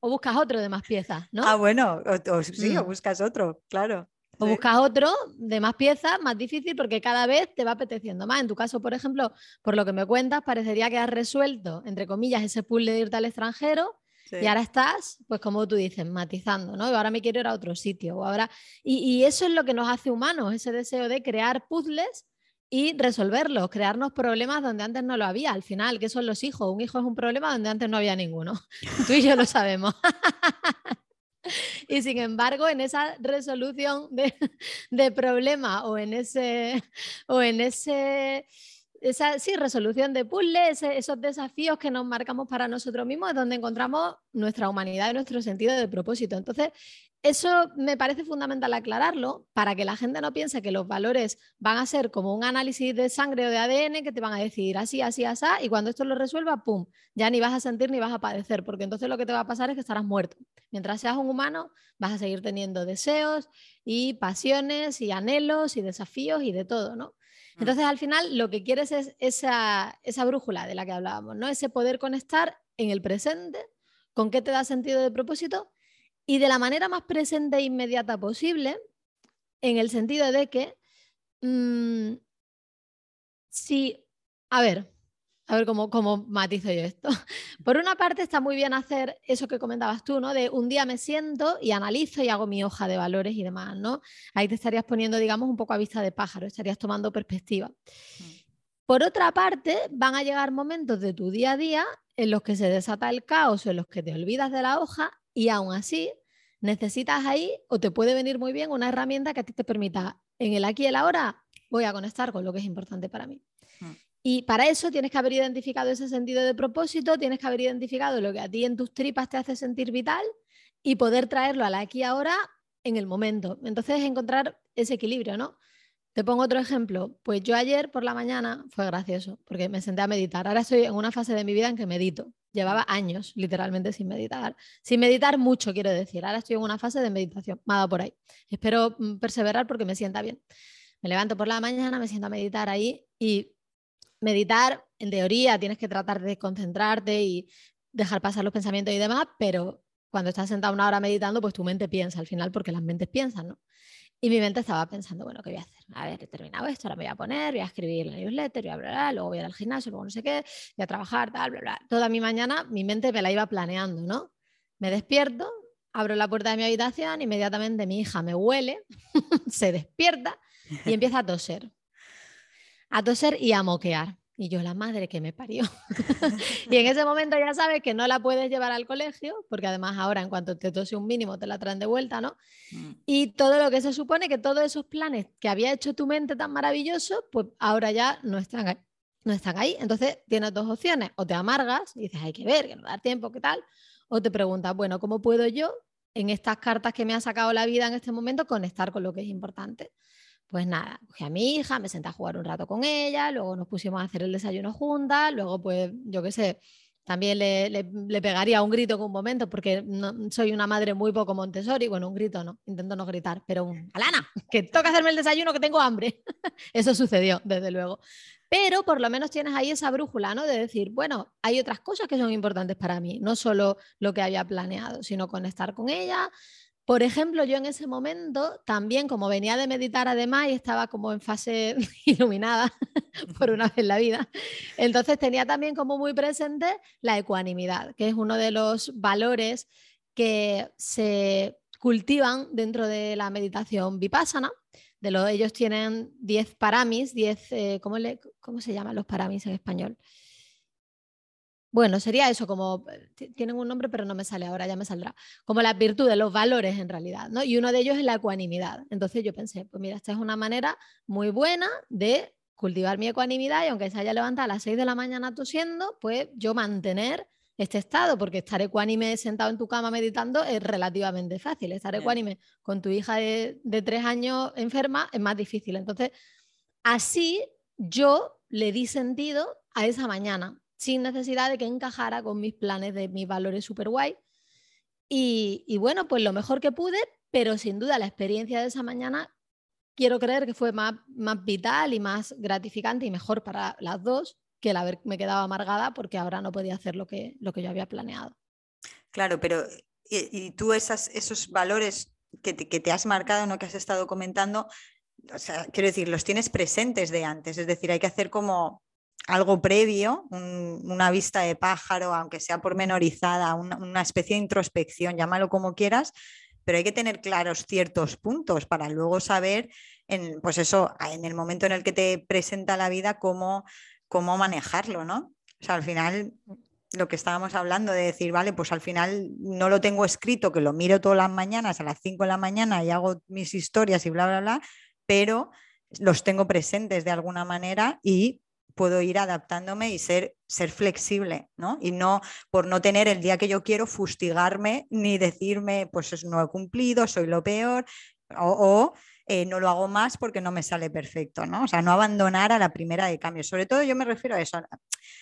B: O buscas otro de más piezas, ¿no?
A: Ah, bueno, o, sí, o mm. buscas otro, claro.
B: O buscas otro de más piezas, más difícil, porque cada vez te va apeteciendo más. En tu caso, por ejemplo, por lo que me cuentas, parecería que has resuelto, entre comillas, ese puzzle de irte al extranjero y ahora estás, pues como tú dices, matizando, ¿no? Y ahora me quiero ir a otro sitio. O ahora... Y, eso es lo que nos hace humanos, ese deseo de crear puzzles y resolverlos, crearnos problemas donde antes no lo había. Al final, ¿qué son los hijos? Un hijo es un problema donde antes no había ninguno. Tú y yo lo sabemos. Y sin embargo, en esa resolución de, de problema o en ese, o en ese esa sí, resolución de puzzles, esos desafíos que nos marcamos para nosotros mismos, es donde encontramos nuestra humanidad y nuestro sentido de propósito. Entonces, eso me parece fundamental aclararlo para que la gente no piense que los valores van a ser como un análisis de sangre o de ADN que te van a decir así, así, así, y cuando esto lo resuelva, ¡pum! Ya ni vas a sentir ni vas a padecer, porque entonces lo que te va a pasar es que estarás muerto. Mientras seas un humano, vas a seguir teniendo deseos y pasiones y anhelos y desafíos y de todo, ¿no? Entonces, al final, lo que quieres es esa, esa brújula de la que hablábamos, ¿no? Ese poder conectar en el presente, con qué te da sentido de propósito y de la manera más presente e inmediata posible, en el sentido de que, mm, si, a ver, a ver cómo, cómo matizo yo esto. Por una parte está muy bien hacer eso que comentabas tú, ¿no? De un día me siento y analizo y hago mi hoja de valores y demás, ¿no? Ahí te estarías poniendo, digamos, un poco a vista de pájaro, estarías tomando perspectiva. Mm. Por otra parte, van a llegar momentos de tu día a día en los que se desata el caos o en los que te olvidas de la hoja y aún así necesitas ahí o te puede venir muy bien una herramienta que a ti te permita en el aquí y el ahora voy a conectar con lo que es importante para mí. Y para eso tienes que haber identificado ese sentido de propósito, tienes que haber identificado lo que a ti en tus tripas te hace sentir vital y poder traerlo a la aquí ahora en el momento. Entonces, encontrar ese equilibrio, ¿no? Te pongo otro ejemplo. Pues yo ayer por la mañana fue gracioso porque me senté a meditar. Ahora estoy en una fase de mi vida en que medito. Llevaba años literalmente sin meditar. Sin meditar mucho, quiero decir. Ahora estoy en una fase de meditación. Me por ahí. Espero mm, perseverar porque me sienta bien. Me levanto por la mañana, me siento a meditar ahí y meditar, en teoría, tienes que tratar de concentrarte y dejar pasar los pensamientos y demás, pero cuando estás sentado una hora meditando, pues tu mente piensa al final, porque las mentes piensan, ¿no? Y mi mente estaba pensando, bueno, ¿qué voy a hacer? A ver, he terminado esto, ahora me voy a poner, voy a escribir la newsletter, voy a bla, luego voy a ir al gimnasio, luego no sé qué, voy a trabajar, tal, bla, bla. Toda mi mañana mi mente me la iba planeando, ¿no? Me despierto, abro la puerta de mi habitación, inmediatamente mi hija me huele, se despierta y empieza a toser a toser y a moquear. Y yo, la madre que me parió. y en ese momento ya sabes que no la puedes llevar al colegio, porque además ahora en cuanto te tose un mínimo te la traen de vuelta, ¿no? Mm. Y todo lo que se supone que todos esos planes que había hecho tu mente tan maravilloso, pues ahora ya no están ahí. No están ahí. Entonces tienes dos opciones. O te amargas y dices, hay que ver, que no da tiempo, ¿qué tal? O te preguntas, bueno, ¿cómo puedo yo en estas cartas que me ha sacado la vida en este momento conectar con lo que es importante? Pues nada, cogí a mi hija, me senté a jugar un rato con ella, luego nos pusimos a hacer el desayuno juntas, luego pues yo qué sé, también le, le, pegaría un grito en un momento porque soy una madre muy poco Montessori, bueno, un grito no, intento no gritar, pero un, Alana, que toca hacerme el desayuno, que tengo hambre. Eso sucedió, desde luego. Pero por lo menos tienes ahí esa brújula, ¿no? De decir, bueno, hay otras cosas que son importantes para mí, no solo lo que había planeado, sino conectar con ella, por ejemplo, yo en ese momento también, como venía de meditar además y estaba como en fase iluminada por una vez en la vida, entonces tenía también como muy presente la ecuanimidad, que es uno de los valores que se cultivan dentro de la meditación vipassana. De lo, ellos tienen 10 paramis, 10, eh, ¿cómo, ¿cómo se llaman los paramis en español? Bueno, sería eso, como eh, tienen un nombre, pero no me sale ahora, ya me saldrá. Como las virtudes, los valores en realidad, ¿no? Y uno de ellos es la ecuanimidad. Entonces yo pensé, pues mira, esta es una manera muy buena de cultivar mi ecuanimidad y aunque se haya levantado a las 6 de la mañana tosiendo, pues yo mantener este estado, porque estar ecuánime sentado en tu cama meditando es relativamente fácil. Estar ecuánime con tu hija de, de tres años enferma es más difícil. Entonces, así yo le di sentido a esa mañana sin necesidad de que encajara con mis planes de mis valores super guay. Y, bueno, pues lo mejor que pude, pero sin duda la experiencia de esa mañana quiero creer que fue más, más vital y más gratificante y mejor para las dos que el haberme quedado amargada porque ahora no podía hacer lo que, lo que yo había planeado.
A: Claro, pero y, tú esos valores que te, que te, has marcado, ¿no? que has estado comentando, o sea, quiero decir, los tienes presentes de antes, es decir, hay que hacer como algo previo, una vista de pájaro, aunque sea pormenorizada, una, una especie de introspección, llámalo como quieras, pero hay que tener claros ciertos puntos para luego saber, en, pues eso, en el momento en el que te presenta la vida, cómo, cómo manejarlo, ¿no? O sea, al final, lo que estábamos hablando de decir, vale, pues al final no lo tengo escrito, que lo miro todas las mañanas a las 5 de la mañana y hago mis historias y bla, bla, bla, pero los tengo presentes de alguna manera y puedo ir adaptándome y ser, ser flexible, ¿no? Y no por no tener el día que yo quiero fustigarme ni decirme, pues no he cumplido, soy lo peor, o, eh, no lo hago más porque no me sale perfecto, ¿no? O sea, no abandonar a la primera de cambio. Sobre todo yo me refiero a eso,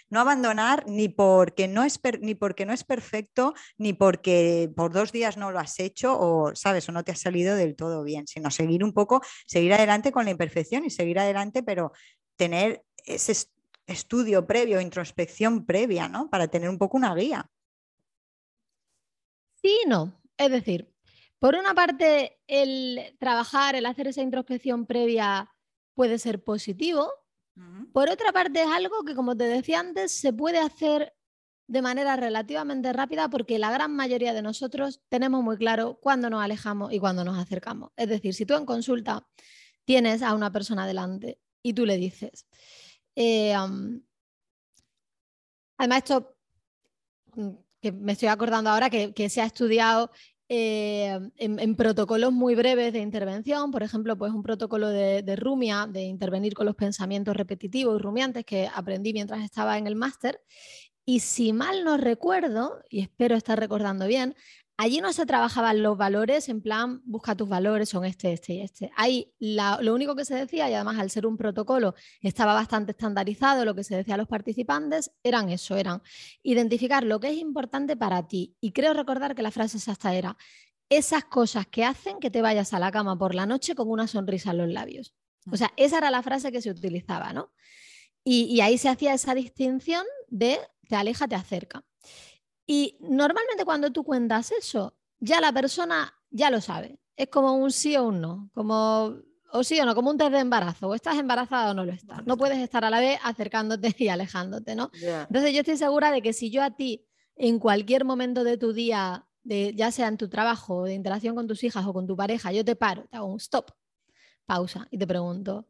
A: no abandonar ni porque no es, ni porque no es perfecto, ni porque por dos días no lo has hecho o, ¿sabes? O no te ha salido del todo bien, sino seguir un poco, seguir adelante con la imperfección y seguir adelante, pero tener ese estudio previo, introspección previa, ¿no? Para tener un poco una guía.
B: Sí, no. Es decir, por una parte, el trabajar, el hacer esa introspección previa puede ser positivo. Por otra parte, es algo que, como te decía antes, se puede hacer de manera relativamente rápida porque la gran mayoría de nosotros tenemos muy claro cuándo nos alejamos y cuándo nos acercamos. Es decir, si tú en consulta tienes a una persona delante y tú le dices, eh, además, esto mm, que me estoy acordando ahora que, se ha estudiado eh, en, protocolos muy breves de intervención, por ejemplo, pues un protocolo de, Rumia, de intervenir con los pensamientos repetitivos y rumiantes que aprendí mientras estaba en el máster. Y si mal no recuerdo, y espero estar recordando bien, Allí no se trabajaban los valores en plan, busca tus valores, son este, este y este. Ahí lo único que se decía, y además al ser un protocolo estaba bastante estandarizado, lo que se decía a los participantes, eran eso, eran identificar lo que es importante para ti. Y creo recordar que la frase exacta era, esas cosas que hacen que te vayas a la cama por la noche con una sonrisa en los labios. O sea, esa era la frase que se utilizaba, ¿no? Y, y ahí se hacía esa distinción de te aleja, te acerca. Y normalmente cuando tú cuentas eso, ya la persona ya lo sabe. Es como un sí o un no, como o sí o no, como un test de embarazo, o estás embarazada o no lo estás. No puedes estar a la vez acercándote y alejándote, ¿no? Entonces yo estoy segura de que si yo a ti en cualquier momento de tu día, de, ya sea en tu trabajo, de interacción con tus hijas o con tu pareja, yo te paro, te hago un stop, pausa y te pregunto,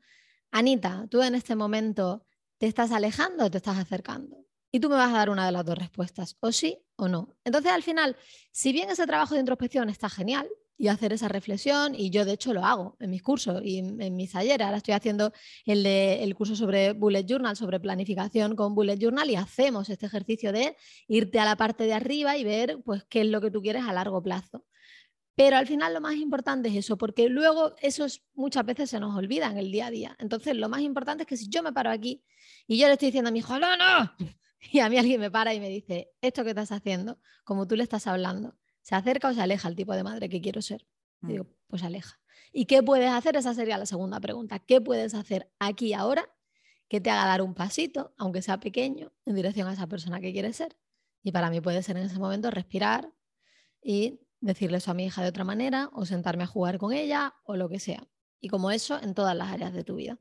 B: Anita, tú en este momento ¿Te estás alejando o te estás acercando? Y tú me vas a dar una de las dos respuestas, o sí o no. Entonces, al final, si bien ese trabajo de introspección está genial y hacer esa reflexión, y yo de hecho lo hago en mis cursos y en, mis talleres, ahora estoy haciendo el, curso sobre Bullet Journal, sobre planificación con Bullet Journal, y hacemos este ejercicio de irte a la parte de arriba y ver pues, qué es lo que tú quieres a largo plazo. Pero al final lo más importante es eso, porque luego eso muchas veces se nos olvida en el día a día. Entonces lo más importante es que si yo me paro aquí y yo le estoy diciendo a mi hijo, no, no, y a mí alguien me para y me dice, esto que estás haciendo, como tú le estás hablando, ¿se acerca o se aleja el tipo de madre que quiero ser? Y digo, mm. pues aleja. ¿Y qué puedes hacer? Esa sería la segunda pregunta. ¿Qué puedes hacer aquí ahora que te haga dar un pasito, aunque sea pequeño, en dirección a esa persona que quieres ser? Y para mí puede ser en ese momento respirar y decirle eso a mi hija de otra manera o sentarme a jugar con ella o lo que sea. Y como eso en todas las áreas de tu vida.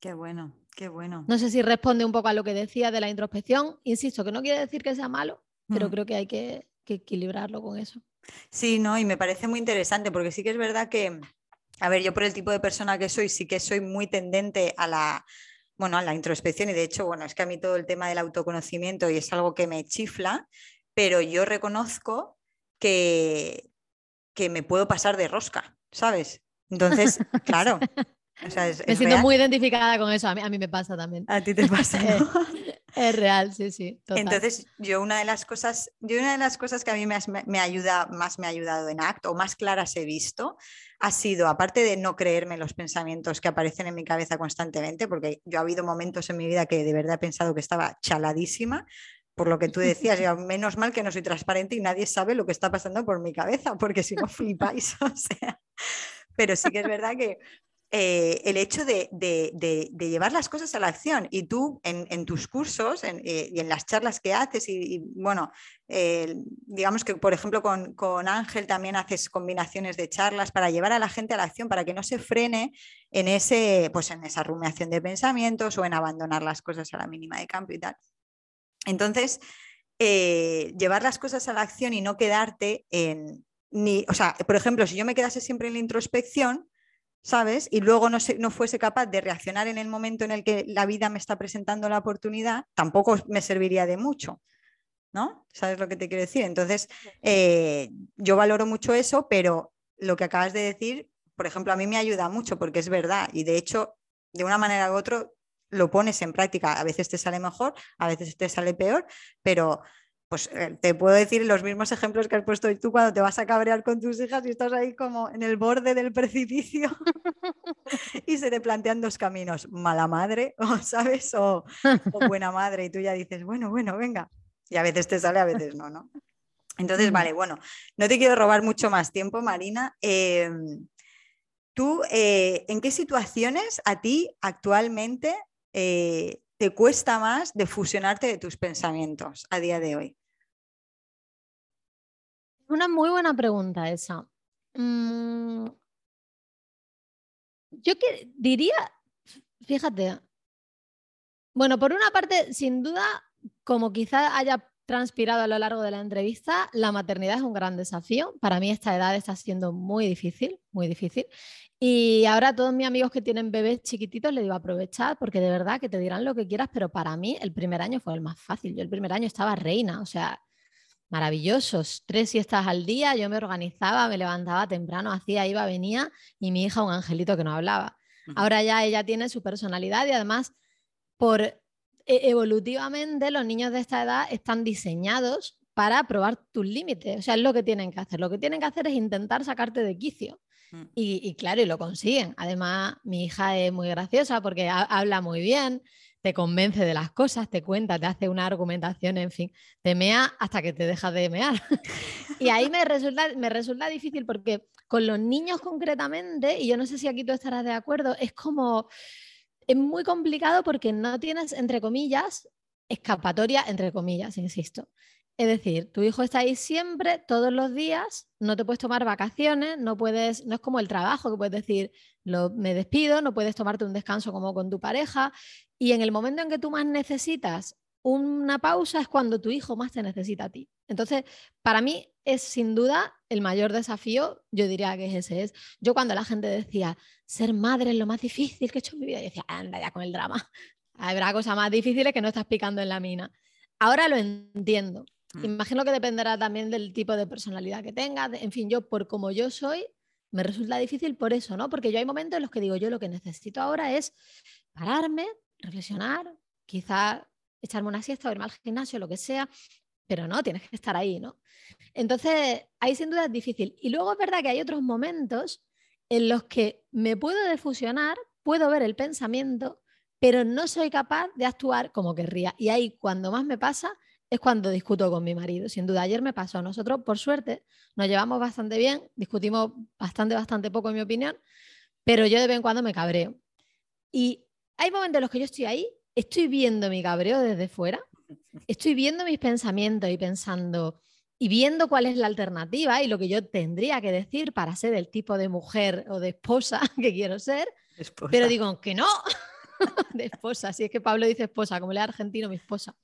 A: Qué bueno, qué bueno.
B: No sé si responde un poco a lo que decía de la introspección. Insisto, que no quiere decir que sea malo, pero mm. creo que hay que, equilibrarlo con eso.
A: Sí, no, y me parece muy interesante porque sí que es verdad que, a ver, yo por el tipo de persona que soy, sí que soy muy tendente a la, bueno, a la introspección y de hecho, bueno, es que a mí todo el tema del autoconocimiento y es algo que me chifla, pero yo reconozco que, que me puedo pasar de rosca, ¿sabes? Entonces, claro.
B: Me siento muy identificada con eso, a mí, a mí, me pasa también.
A: A ti te pasa.
B: es real, sí, sí.
A: Entonces, yo una de las cosas, yo una de las cosas que a mí me, me, ayuda, más me ha ayudado en acto, o más claras he visto, ha sido, aparte de no creerme los pensamientos que aparecen en mi cabeza constantemente, porque yo ha habido momentos en mi vida que de verdad he pensado que estaba chaladísima, por lo que tú decías, menos mal que no soy transparente y nadie sabe lo que está pasando por mi cabeza, porque si no flipáis, o sea. Pero sí que es verdad que eh, el hecho de, llevar las cosas a la acción y tú en, tus cursos eh, y en las charlas que haces y, bueno, digamos que por ejemplo con, Ángel también haces combinaciones de charlas para llevar a la gente a la acción, para que no se frene en, ese, pues en esa rumiación de pensamientos o en abandonar las cosas a la mínima de cambio y tal. Entonces, eh, llevar las cosas a la acción y no quedarte en... Ni, o sea, por ejemplo, si yo me quedase siempre en la introspección, ¿sabes? Y luego no, no fuese capaz de reaccionar en el momento en el que la vida me está presentando la oportunidad, tampoco me serviría de mucho. ¿No? ¿Sabes lo que te quiero decir? Entonces, eh, yo valoro mucho eso, pero lo que acabas de decir, por ejemplo, a mí me ayuda mucho porque es verdad y de hecho, de una manera u otra, lo pones en práctica. A veces te sale mejor, a veces te sale peor, pero pues eh, te puedo decir los mismos ejemplos que has puesto tú cuando te vas a cabrear con tus hijas y estás ahí como en el borde del precipicio y se te plantean dos caminos, mala madre, o sabes, o, buena madre, y tú ya dices, bueno, bueno, venga. Y a veces te sale, a veces no, ¿no? Entonces, mm. vale, bueno, no te quiero robar mucho más tiempo, Marina. Em, ¿Tú eh, en qué situaciones a ti actualmente eh, te cuesta más de fusionarte de tus pensamientos a día de hoy?
B: Una muy buena pregunta esa. Mm, yo que diría, fíjate, bueno, por una parte, sin duda, como quizá haya transpirado a lo largo de la entrevista, la maternidad es un gran desafío. Para mí esta edad está siendo muy difícil, muy difícil. Y ahora a todos mis amigos que tienen bebés chiquititos les digo aprovechar porque de verdad que te dirán lo que quieras, pero para mí el primer año fue el más fácil. Yo el primer año estaba reina, o sea, maravillosos. Tres siestas al día, yo me organizaba, me levantaba temprano, hacía, iba, venía y mi hija un angelito que no hablaba. Ahora ya ella tiene su personalidad y además por e, evolutivamente los niños de esta edad están diseñados para probar tus límites. O sea, es lo que tienen que hacer. Lo que tienen que hacer es intentar sacarte de quicio. Mm. Y, claro, y lo consiguen. Además, mi hija es muy graciosa porque habla muy bien, te convence de las cosas, te cuenta, te hace una argumentación, en fin, te mea hasta que te deja de mear. y ahí me resulta, me resulta difícil porque con los niños concretamente, y yo no sé si aquí tú estarás de acuerdo, es como, es muy complicado porque no tienes, entre comillas, escapatoria, entre comillas, insisto. Es decir, tu hijo está ahí siempre, todos los días, no te puedes tomar vacaciones, no puedes, no es como el trabajo que puedes decir, lo, me despido, no puedes tomarte un descanso como con tu pareja. Y en el momento en que tú más necesitas una pausa es cuando tu hijo más te necesita a ti. Entonces, para mí es sin duda el mayor desafío, yo diría que ese es. Yo cuando la gente decía, ser madre es lo más difícil que he hecho en mi vida, yo decía, anda ya con el drama, habrá cosas más difíciles que no estás picando en la mina. Ahora lo entiendo. Mm. Imagino que dependerá también del tipo de personalidad que tengas. En fin, yo por como yo soy, me resulta difícil por eso, ¿no? Porque yo hay momentos en los que digo, yo lo que necesito ahora es pararme, reflexionar, quizá echarme una siesta o irme al gimnasio, lo que sea, pero no, tienes que estar ahí, ¿no? Entonces, ahí sin duda es difícil. Y luego es verdad que hay otros momentos en los que me puedo defusionar, puedo ver el pensamiento, pero no soy capaz de actuar como querría. Y ahí cuando más me pasa es cuando discuto con mi marido. Sin duda, ayer me pasó. Nosotros, por suerte, nos llevamos bastante bien, discutimos bastante, bastante poco, en mi opinión, pero yo de vez en cuando me cabreo. Y hay momentos en los que yo estoy ahí, estoy viendo mi cabreo desde fuera, estoy viendo mis pensamientos y pensando y viendo cuál es la alternativa y lo que yo tendría que decir para ser el tipo de mujer o de esposa que quiero ser, pero digo que no, de esposa, si es que Pablo dice esposa, como le argentino, mi esposa.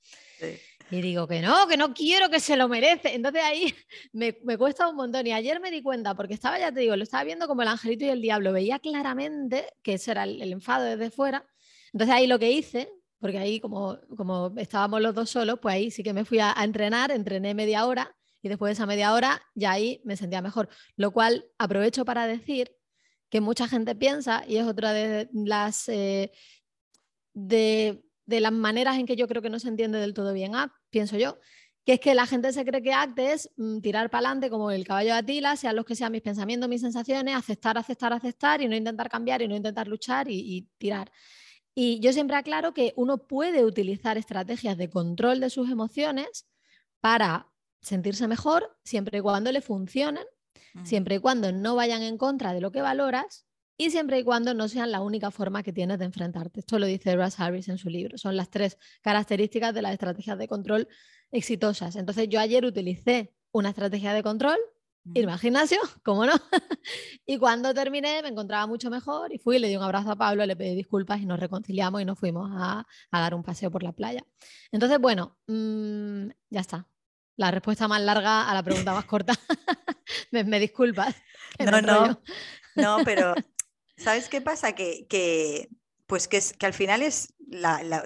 B: Y digo que no, que no quiero, que se lo merece. Entonces ahí me, me, cuesta un montón. Y ayer me di cuenta, porque estaba, ya te digo, lo estaba viendo como el angelito y el diablo. Veía claramente que ese era el, enfado desde fuera. Entonces ahí lo que hice, porque ahí como, como estábamos los dos solos, pues ahí sí que me fui a, entrenar, entrené media hora y después de esa media hora ya ahí me sentía mejor. Lo cual aprovecho para decir que mucha gente piensa, y es otra de las... Eh, de, las maneras en que yo creo que no se entiende del todo bien ACT, pienso yo, que es que la gente se cree que ACT es mm, tirar para adelante como el caballo de Atila, sean los que sean mis pensamientos, mis sensaciones, aceptar, aceptar, aceptar y no intentar cambiar y no intentar luchar y, tirar. Y yo siempre aclaro que uno puede utilizar estrategias de control de sus emociones para sentirse mejor siempre y cuando le funcionen, siempre y cuando no vayan en contra de lo que valoras y siempre y cuando no sean la única forma que tienes de enfrentarte. Esto lo dice Russ Harris en su libro. Son las tres características de las estrategias de control exitosas. Entonces yo ayer utilicé una estrategia de control, irme al gimnasio, como no, y cuando terminé me encontraba mucho mejor y fui, le di un abrazo a Pablo, le pedí disculpas y nos reconciliamos y nos fuimos a, dar un paseo por la playa. Entonces, bueno, mm, ya está. La respuesta más larga a la pregunta más corta. me, disculpas.
A: No, no, no, pero ¿Sabes qué pasa? Que, pues que, es, que al final es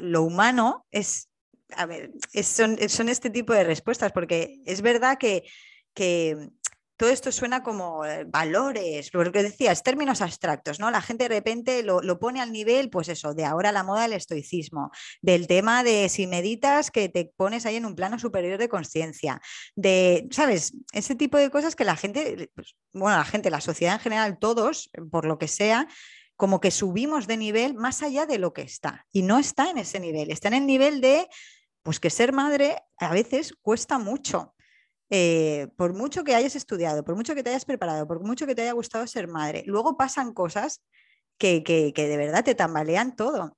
A: lo humano es, a ver, son, este tipo de respuestas, porque es verdad que, que todo esto suena como eh, valores, lo que decías, términos abstractos, ¿no? La gente de repente lo, pone al nivel, pues eso, de ahora la moda del estoicismo, del tema de si meditas que te pones ahí en un plano superior de conciencia, de, ¿sabes? Ese tipo de cosas que la gente, pues, bueno, la gente, la sociedad en general, todos, por lo que sea, como que subimos de nivel más allá de lo que está. Y no está en ese nivel, está en el nivel de, pues que ser madre a veces cuesta mucho. Eh, por mucho que hayas estudiado, por mucho que te hayas preparado, por mucho que te haya gustado ser madre, luego pasan cosas que, de verdad te tambalean todo.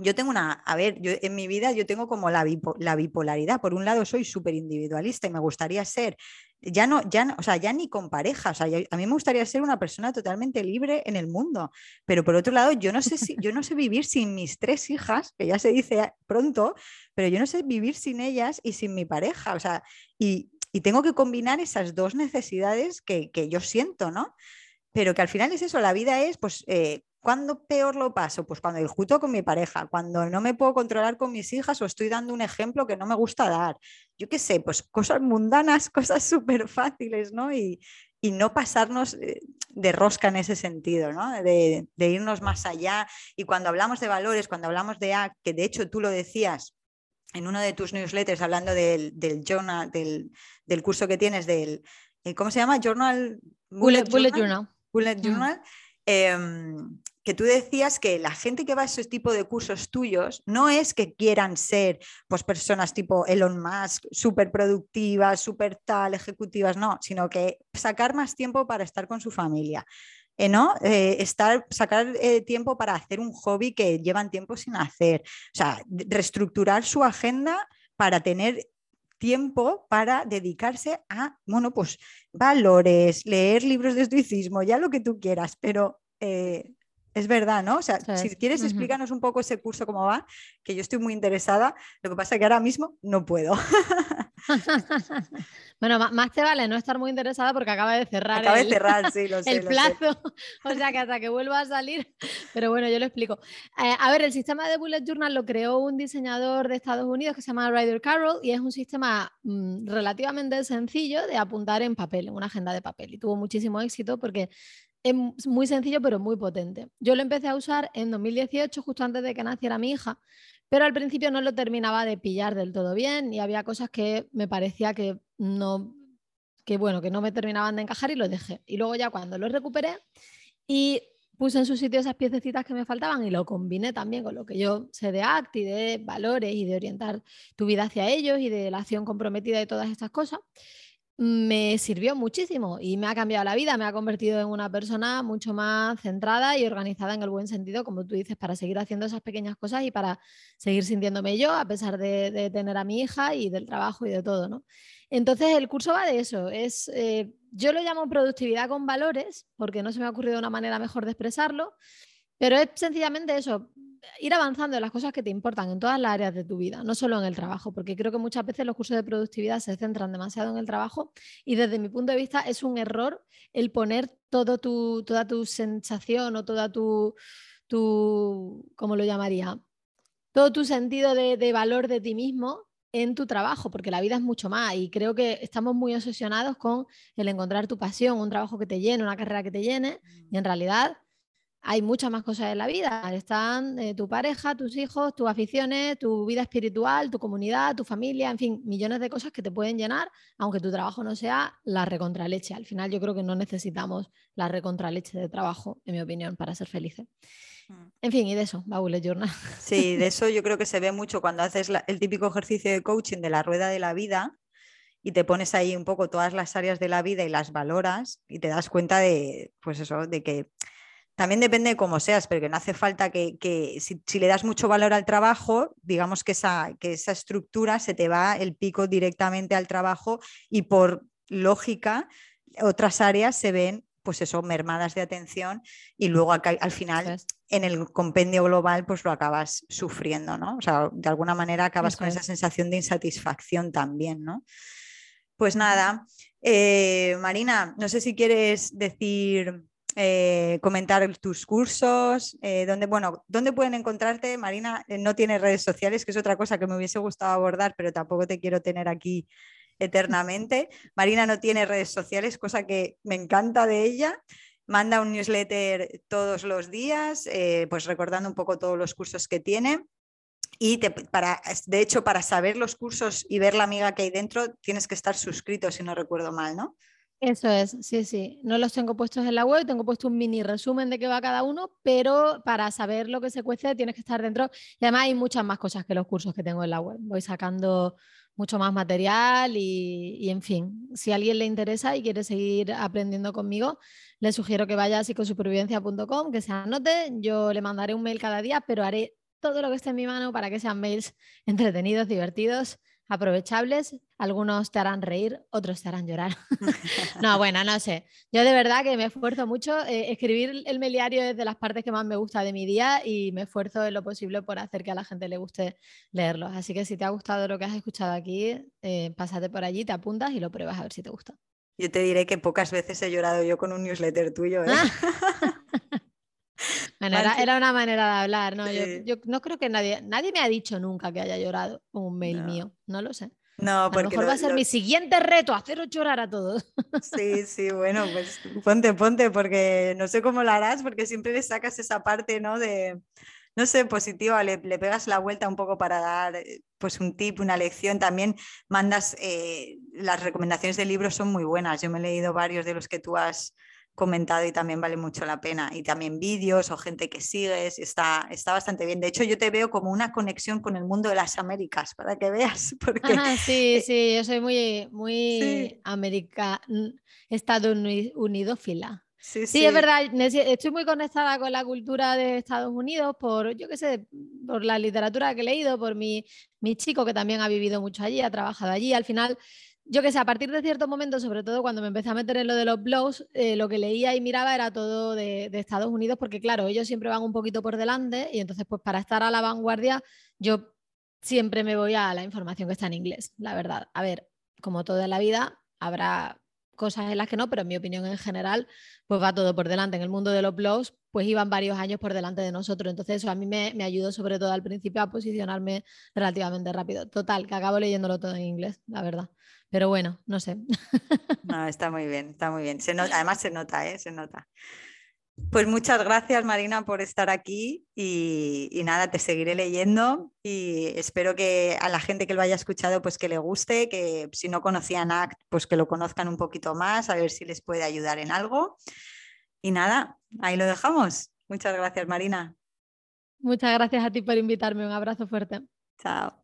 A: Yo tengo una, a ver, yo en mi vida yo tengo como la, la bipolaridad. Por un lado soy súper individualista y me gustaría ser, ya no, ya o sea, ya ni con pareja, o sea, a mí me gustaría ser una persona totalmente libre en el mundo. Pero por otro lado, yo no sé si, yo no sé vivir sin mis tres hijas, que ya se dice pronto, pero yo no sé vivir sin ellas y sin mi pareja. O sea, y, y tengo que combinar esas dos necesidades que, yo siento, ¿no? Pero que al final es eso, la vida es, pues, eh, ¿cuándo peor lo paso? Pues cuando discuto con mi pareja, cuando no me puedo controlar con mis hijas o estoy dando un ejemplo que no me gusta dar. Yo qué sé, pues cosas mundanas, cosas súper fáciles, ¿no? Y, no pasarnos eh, de rosca en ese sentido, ¿no? De, de, irnos más allá. Y cuando hablamos de valores, cuando hablamos de A, que de hecho tú lo decías, en uno de tus newsletters hablando del, del journal, del, del, curso que tienes del, eh, ¿cómo se llama? Journal.
B: Bullet, Journal.
A: Bullet. Journal. Em, que tú decías que la gente que va a ese tipo de cursos tuyos no es que quieran ser pues, personas tipo Elon Musk, súper productivas, súper tal, ejecutivas, no, sino que sacar más tiempo para estar con su familia, eh, ¿no? Eh, estar, sacar eh, tiempo para hacer un hobby que llevan tiempo sin hacer. O sea, reestructurar su agenda para tener tiempo para dedicarse a, bueno, pues valores, leer libros de estoicismo, ya lo que tú quieras, pero es verdad, ¿no? O sea, si quieres explícanos un poco ese curso cómo va, que yo estoy muy interesada, lo que pasa es que ahora mismo no puedo.
B: bueno, más te vale no estar muy interesada porque acaba de cerrar,
A: acaba el, de cerrar sí, lo sé,
B: el plazo. o sea que hasta que vuelva a salir. Pero bueno, yo lo explico. Eh, a ver, el sistema de Bullet Journal lo creó un diseñador de Estados Unidos que se llama Ryder Carroll y es un sistema mm, relativamente sencillo de apuntar en papel, en una agenda de papel. Y tuvo muchísimo éxito porque es muy sencillo pero muy potente. Yo lo empecé a usar en 2018, justo antes de que naciera mi hija, pero al principio no lo terminaba de pillar del todo bien y había cosas que me parecía que no, que bueno, que no me terminaban de encajar y lo dejé. Y luego ya cuando lo recuperé y puse en su sitio esas piececitas que me faltaban y lo combiné también con lo que yo sé de ACT y de valores y de orientar tu vida hacia ellos y de la acción comprometida y todas estas cosas, me sirvió muchísimo y me ha cambiado la vida, me ha convertido en una persona mucho más centrada y organizada en el buen sentido, como tú dices, para seguir haciendo esas pequeñas cosas y para seguir sintiéndome yo, a pesar de, tener a mi hija y del trabajo y de todo, ¿no? Entonces el curso va de eso, es, eh, yo lo llamo productividad con valores, porque no se me ha ocurrido una manera mejor de expresarlo, pero es sencillamente eso, ir avanzando en las cosas que te importan en todas las áreas de tu vida, no solo en el trabajo, porque creo que muchas veces los cursos de productividad se centran demasiado en el trabajo y desde mi punto de vista es un error el poner todo tu, toda tu sensación o toda tu, tu ¿cómo lo llamaría? Todo tu sentido de, de valor de ti mismo en tu trabajo, porque la vida es mucho más y creo que estamos muy obsesionados con el encontrar tu pasión, un trabajo que te llene, una carrera que te llene y en realidad hay muchas más cosas en la vida. Están eh, tu pareja, tus hijos, tus aficiones, tu vida espiritual, tu comunidad, tu familia, en fin, millones de cosas que te pueden llenar, aunque tu trabajo no sea la recontraleche. Al final yo creo que no necesitamos la recontraleche de trabajo, en mi opinión, para ser felices. Mm. En fin, y de eso, va Journal.
A: Sí, de eso yo creo que se ve mucho cuando haces el típico ejercicio de coaching de la rueda de la vida y te pones ahí un poco todas las áreas de la vida y las valoras y te das cuenta de, pues eso, de que también depende de cómo seas, porque no hace falta que, si, le das mucho valor al trabajo, digamos que esa, que esa estructura se te va el pico directamente al trabajo y por lógica otras áreas se ven pues eso, mermadas de atención y luego al final en el compendio global pues lo acabas sufriendo, ¿no? O sea, de alguna manera acabas con esa sensación de insatisfacción también, ¿no? Pues nada, eh, Marina, no sé si quieres decir eh, comentar tus cursos, eh, donde, bueno, dónde pueden encontrarte. Marina eh, no tiene redes sociales, que es otra cosa que me hubiese gustado abordar, pero tampoco te quiero tener aquí eternamente. Marina no tiene redes sociales, cosa que me encanta de ella. Manda un newsletter todos los días, pues recordando un poco todos los cursos que tiene. Y para, de hecho, para saber los cursos y ver la amiga que hay dentro, tienes que estar suscrito, si no recuerdo mal, ¿no?
B: Eso es, sí, sí. No los tengo puestos en la web, tengo puesto un mini resumen de qué va cada uno, pero para saber lo que se cuece tienes que estar dentro. Y además hay muchas más cosas que los cursos que tengo en la web. Voy sacando mucho más material y, en fin, si a alguien le interesa y quiere seguir aprendiendo conmigo, le sugiero que vaya a psicosupervivencia.com, que se anote. Yo le mandaré un mail cada día, pero haré todo lo que esté en mi mano para que sean mails entretenidos, divertidos aprovechables. Algunos te harán reír, otros te harán llorar. no, bueno, no sé. Yo de verdad que me esfuerzo mucho. Eh, escribir el meliario es de las partes que más me gusta de mi día y me esfuerzo en lo posible por hacer que a la gente le guste leerlo. Así que si te ha gustado lo que has escuchado aquí, eh, pásate por allí, te apuntas y lo pruebas a ver si te gusta.
A: Yo te diré que pocas veces he llorado yo con un newsletter tuyo. ¿eh?
B: era, una manera de hablar, ¿no? Yo, no creo que nadie, nadie me ha dicho nunca que haya llorado con un mail mío, no lo sé.
A: No,
B: a lo mejor va a ser mi siguiente reto, haceros llorar a todos.
A: Sí, sí, bueno, pues ponte, ponte, porque no sé cómo lo harás, porque siempre le sacas esa parte, ¿no? De, no sé, positiva, le, pegas la vuelta un poco para dar eh, pues un tip, una lección. También mandas, eh, las recomendaciones de libros son muy buenas. Yo me he leído varios de los que tú has comentado y también vale mucho la pena. Y también vídeos o gente que sigues, está, está bastante bien. De hecho, yo te veo como una conexión con el mundo de las Américas, para que veas. Porque...
B: sí, eh, sí, yo soy muy, muy sí. América, Estados Sí, sí, es verdad, estoy muy conectada con la cultura de Estados Unidos por, yo qué sé, por la literatura que he leído, por mi, mi chico que también ha vivido mucho allí, ha trabajado allí. Al final, yo que sé, a partir de cierto momento, sobre todo cuando me empecé a meter en lo de los blogs, eh, lo que leía y miraba era todo de, Estados Unidos, porque claro, ellos siempre van un poquito por delante y entonces pues para estar a la vanguardia yo siempre me voy a la información que está en inglés, la verdad. A ver, como toda la vida, habrá cosas en las que no, pero en mi opinión en general, pues va todo por delante. En el mundo de los blogs, pues iban varios años por delante de nosotros. Entonces eso a mí me, me ayudó sobre todo al principio a posicionarme relativamente rápido. Total, que acabo leyéndolo todo en inglés, la verdad. Pero bueno, no sé.
A: No, está muy bien, está muy bien. Se además se nota, ¿eh? Se nota. Pues muchas gracias Marina por estar aquí y, nada, te seguiré leyendo y espero que a la gente que lo haya escuchado pues que le guste, que si no conocían ACT pues que lo conozcan un poquito más, a ver si les puede ayudar en algo. Y nada, ahí lo dejamos. Muchas gracias Marina.
B: Muchas gracias a ti por invitarme, un abrazo fuerte.
A: Chao.